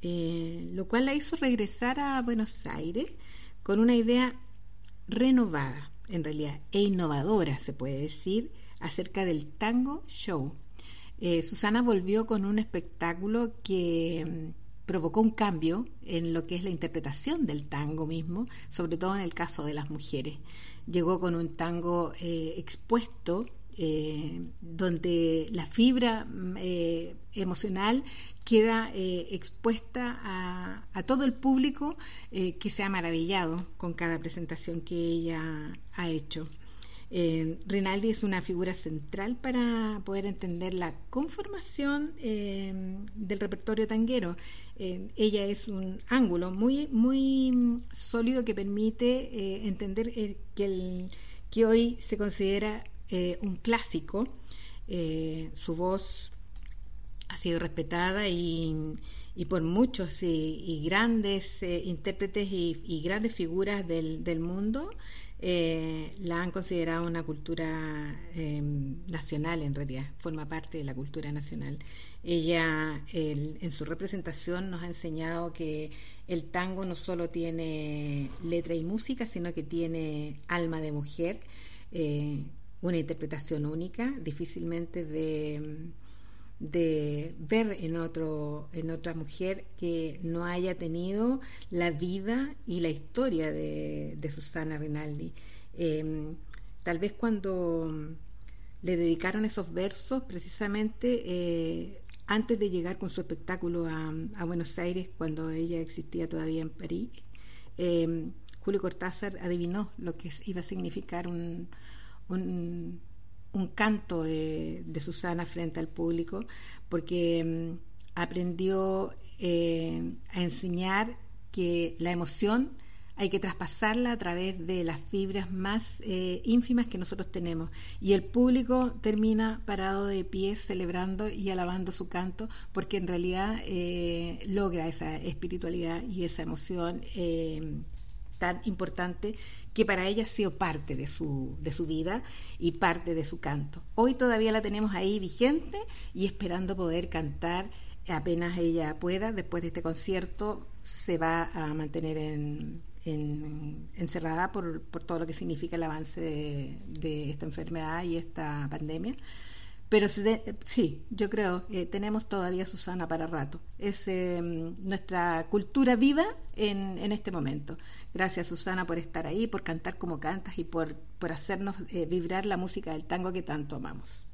eh, lo cual la hizo regresar a Buenos Aires con una idea renovada, en realidad, e innovadora, se puede decir, acerca del tango show. Eh, Susana volvió con un espectáculo que mm, provocó un cambio en lo que es la interpretación del tango mismo, sobre todo en el caso de las mujeres. Llegó con un tango eh, expuesto eh, donde la fibra mm, eh, emocional queda eh, expuesta a, todo el público que se ha maravillado con cada presentación que ella ha hecho. Rinaldi es una figura central para poder entender la conformación del repertorio tanguero. ella es un ángulo muy, muy sólido que permite entender que hoy se considera eh, un clásico. Eh, su voz ha sido respetada y, por muchos y, grandes eh, intérpretes y, grandes figuras del, mundo. eh, la han considerado una cultura em, nacional en realidad, forma parte de la cultura nacional. Ella en su representación nos ha enseñado que el tango no solo tiene letra y música, sino que tiene alma de mujer, una interpretación única, difícilmente de de ver en otro en otra mujer que no haya tenido la vida y la historia de, Susana Rinaldi. Em, tal vez cuando le dedicaron esos versos precisamente eh, antes de llegar con su espectáculo a, Buenos Aires cuando ella existía todavía en París em, Julio Cortázar adivinó lo que iba a significar un un canto de, Susana frente al público, porque mm, aprendió eh, a enseñar que la emoción hay que traspasarla a través de las fibras más eh, ínfimas que nosotros tenemos. Y el público termina parado de pie celebrando y alabando su canto porque en realidad eh, logra esa espiritualidad y esa emoción tan importante que para ella ha sido parte de su, de su vida y parte de su canto. Hoy todavía la tenemos ahí vigente y esperando poder cantar apenas ella pueda. Después de este concierto se va a mantener en, encerrada por, por, todo lo que significa el avance de, esta enfermedad y esta pandemia. Pero sí, yo creo que tenemos todavía Susana para rato. Es em, nuestra cultura viva en, en este momento. Gracias Susana por estar ahí, por cantar como cantas y por, por hacernos eh, vibrar la música del tango que tanto amamos.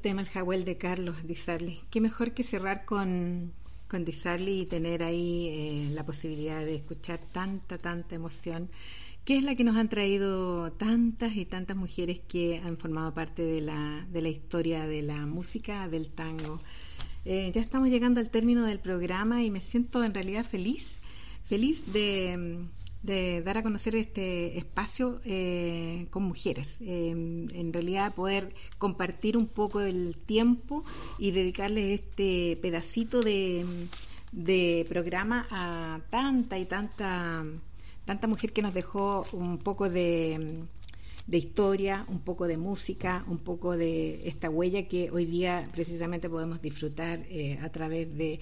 Tema, el Jawel de Carlos Di Qué mejor que cerrar con, con Disarly y tener ahí eh, la posibilidad de escuchar tanta, tanta emoción, que es la que nos han traído tantas y tantas mujeres que han formado parte de la, de la historia de la música, del tango. Eh, ya estamos llegando al término del programa y me siento en realidad feliz, feliz de de dar a conocer este espacio eh, con mujeres. Em, en realidad poder compartir un poco el tiempo y dedicarles este pedacito de, programa a tanta y tanta, tanta mujer que nos dejó un poco de, de historia, un poco de música, un poco de esta huella que hoy día precisamente podemos disfrutar eh, a través de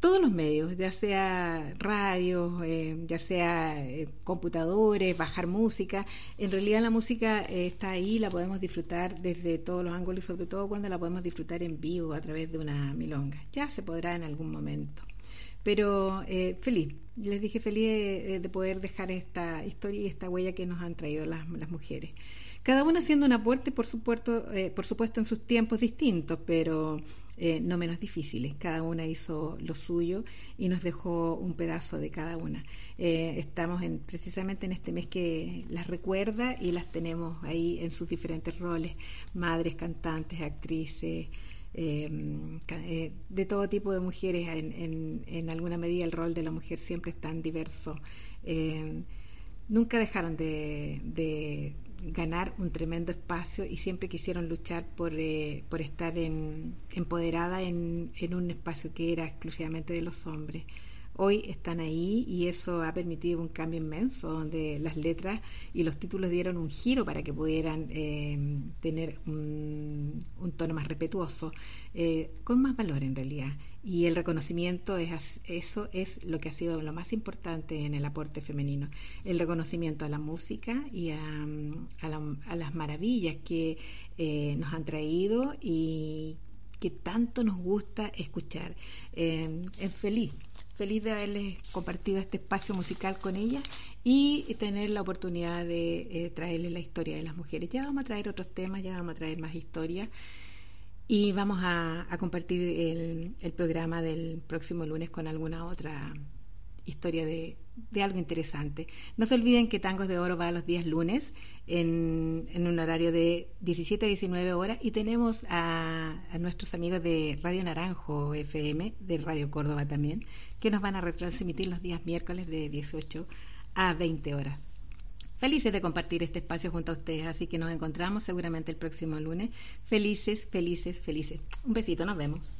todos los medios, ya sea radio, eh, ya sea eh, computadores, bajar música. En realidad la música eh, está ahí, la podemos disfrutar desde todos los ángulos, sobre todo cuando la podemos disfrutar en vivo a través de una milonga. Ya se podrá en algún momento. Pero feliz, les dije feliz de, poder dejar esta historia y esta huella que nos han traído las, las mujeres. Cada una haciendo un aporte, por supuesto, por supuesto en sus tiempos distintos, pero eh, no menos difíciles. Cada una hizo lo suyo y nos dejó un pedazo de cada una. Eh, estamos en, precisamente en este mes que las recuerda y las tenemos ahí en sus diferentes roles, madres, cantantes, actrices. Em, eh, de todo tipo de mujeres, en, alguna medida el rol de la mujer siempre es tan diverso. Em, nunca dejaron de, ganar un tremendo espacio y siempre quisieron luchar por, eh, por estar en, empoderada en, en, un espacio que era exclusivamente de los hombres. Hoy están ahí y eso ha permitido un cambio inmenso, donde las letras y los títulos dieron un giro para que pudieran eh, tener un, un, tono más respetuoso, eh, con más valor en realidad y el reconocimiento es eso es lo que ha sido lo más importante en el aporte femenino. El reconocimiento a la música y a, a, las maravillas que eh, nos han traído y que tanto nos gusta escuchar. Eh, feliz feliz de haberles compartido este espacio musical con ella y tener la oportunidad de eh, traerles la historia de las mujeres. Ya vamos a traer otros temas ya vamos a traer más historias y vamos a, compartir el, programa del próximo lunes con alguna otra historia de, algo interesante. No se olviden que Tangos de Oro va los días lunes en, un horario de 17 a 19 horas y tenemos a, a, nuestros amigos de Radio Naranjo FM, de Radio Córdoba también, que nos van a retransmitir los días miércoles de 18 a 20 horas. Felices de compartir este espacio junto a ustedes, así que nos encontramos seguramente el próximo lunes. Felices, felices, felices. Un besito, nos vemos.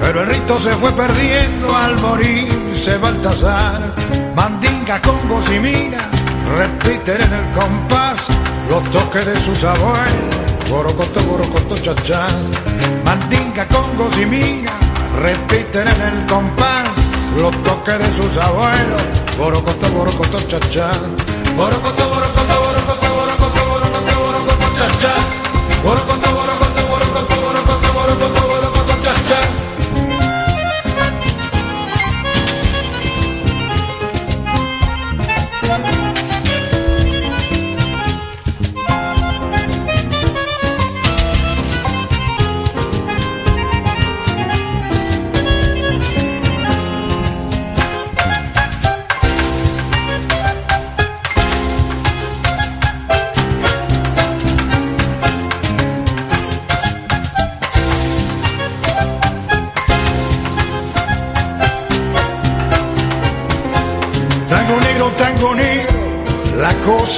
pero el rito se fue perdiendo al morirse Baltasar. Mandinga, con y mina, repiten en el compás los toques de sus abuelos. Borocoto, borocoto, chachás. Mandinga, con y mina, repiten en el compás los toques de sus abuelos. Borocoto, borocoto, chachás. Borocoto, borocoto, borocoto, borocoto, borocoto, borocoto, chachás.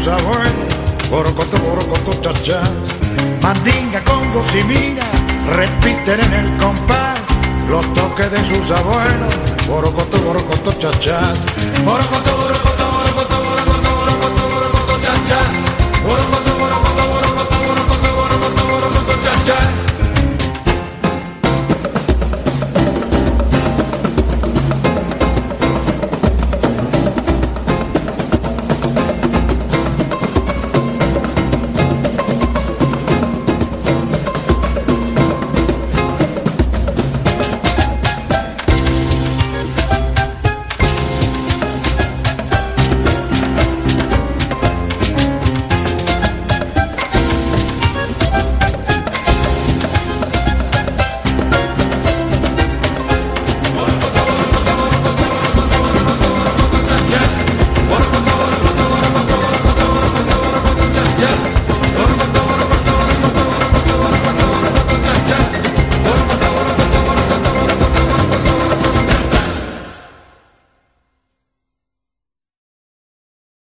sabor, borocoto, borocoto, chachas, mandinga, congo, simina, repiten en el compás los toques de sus abuelos, borocoto, borocoto, chachas, borocoto, borocoto, borocoto, borocoto, borocoto, borocoto, chachas,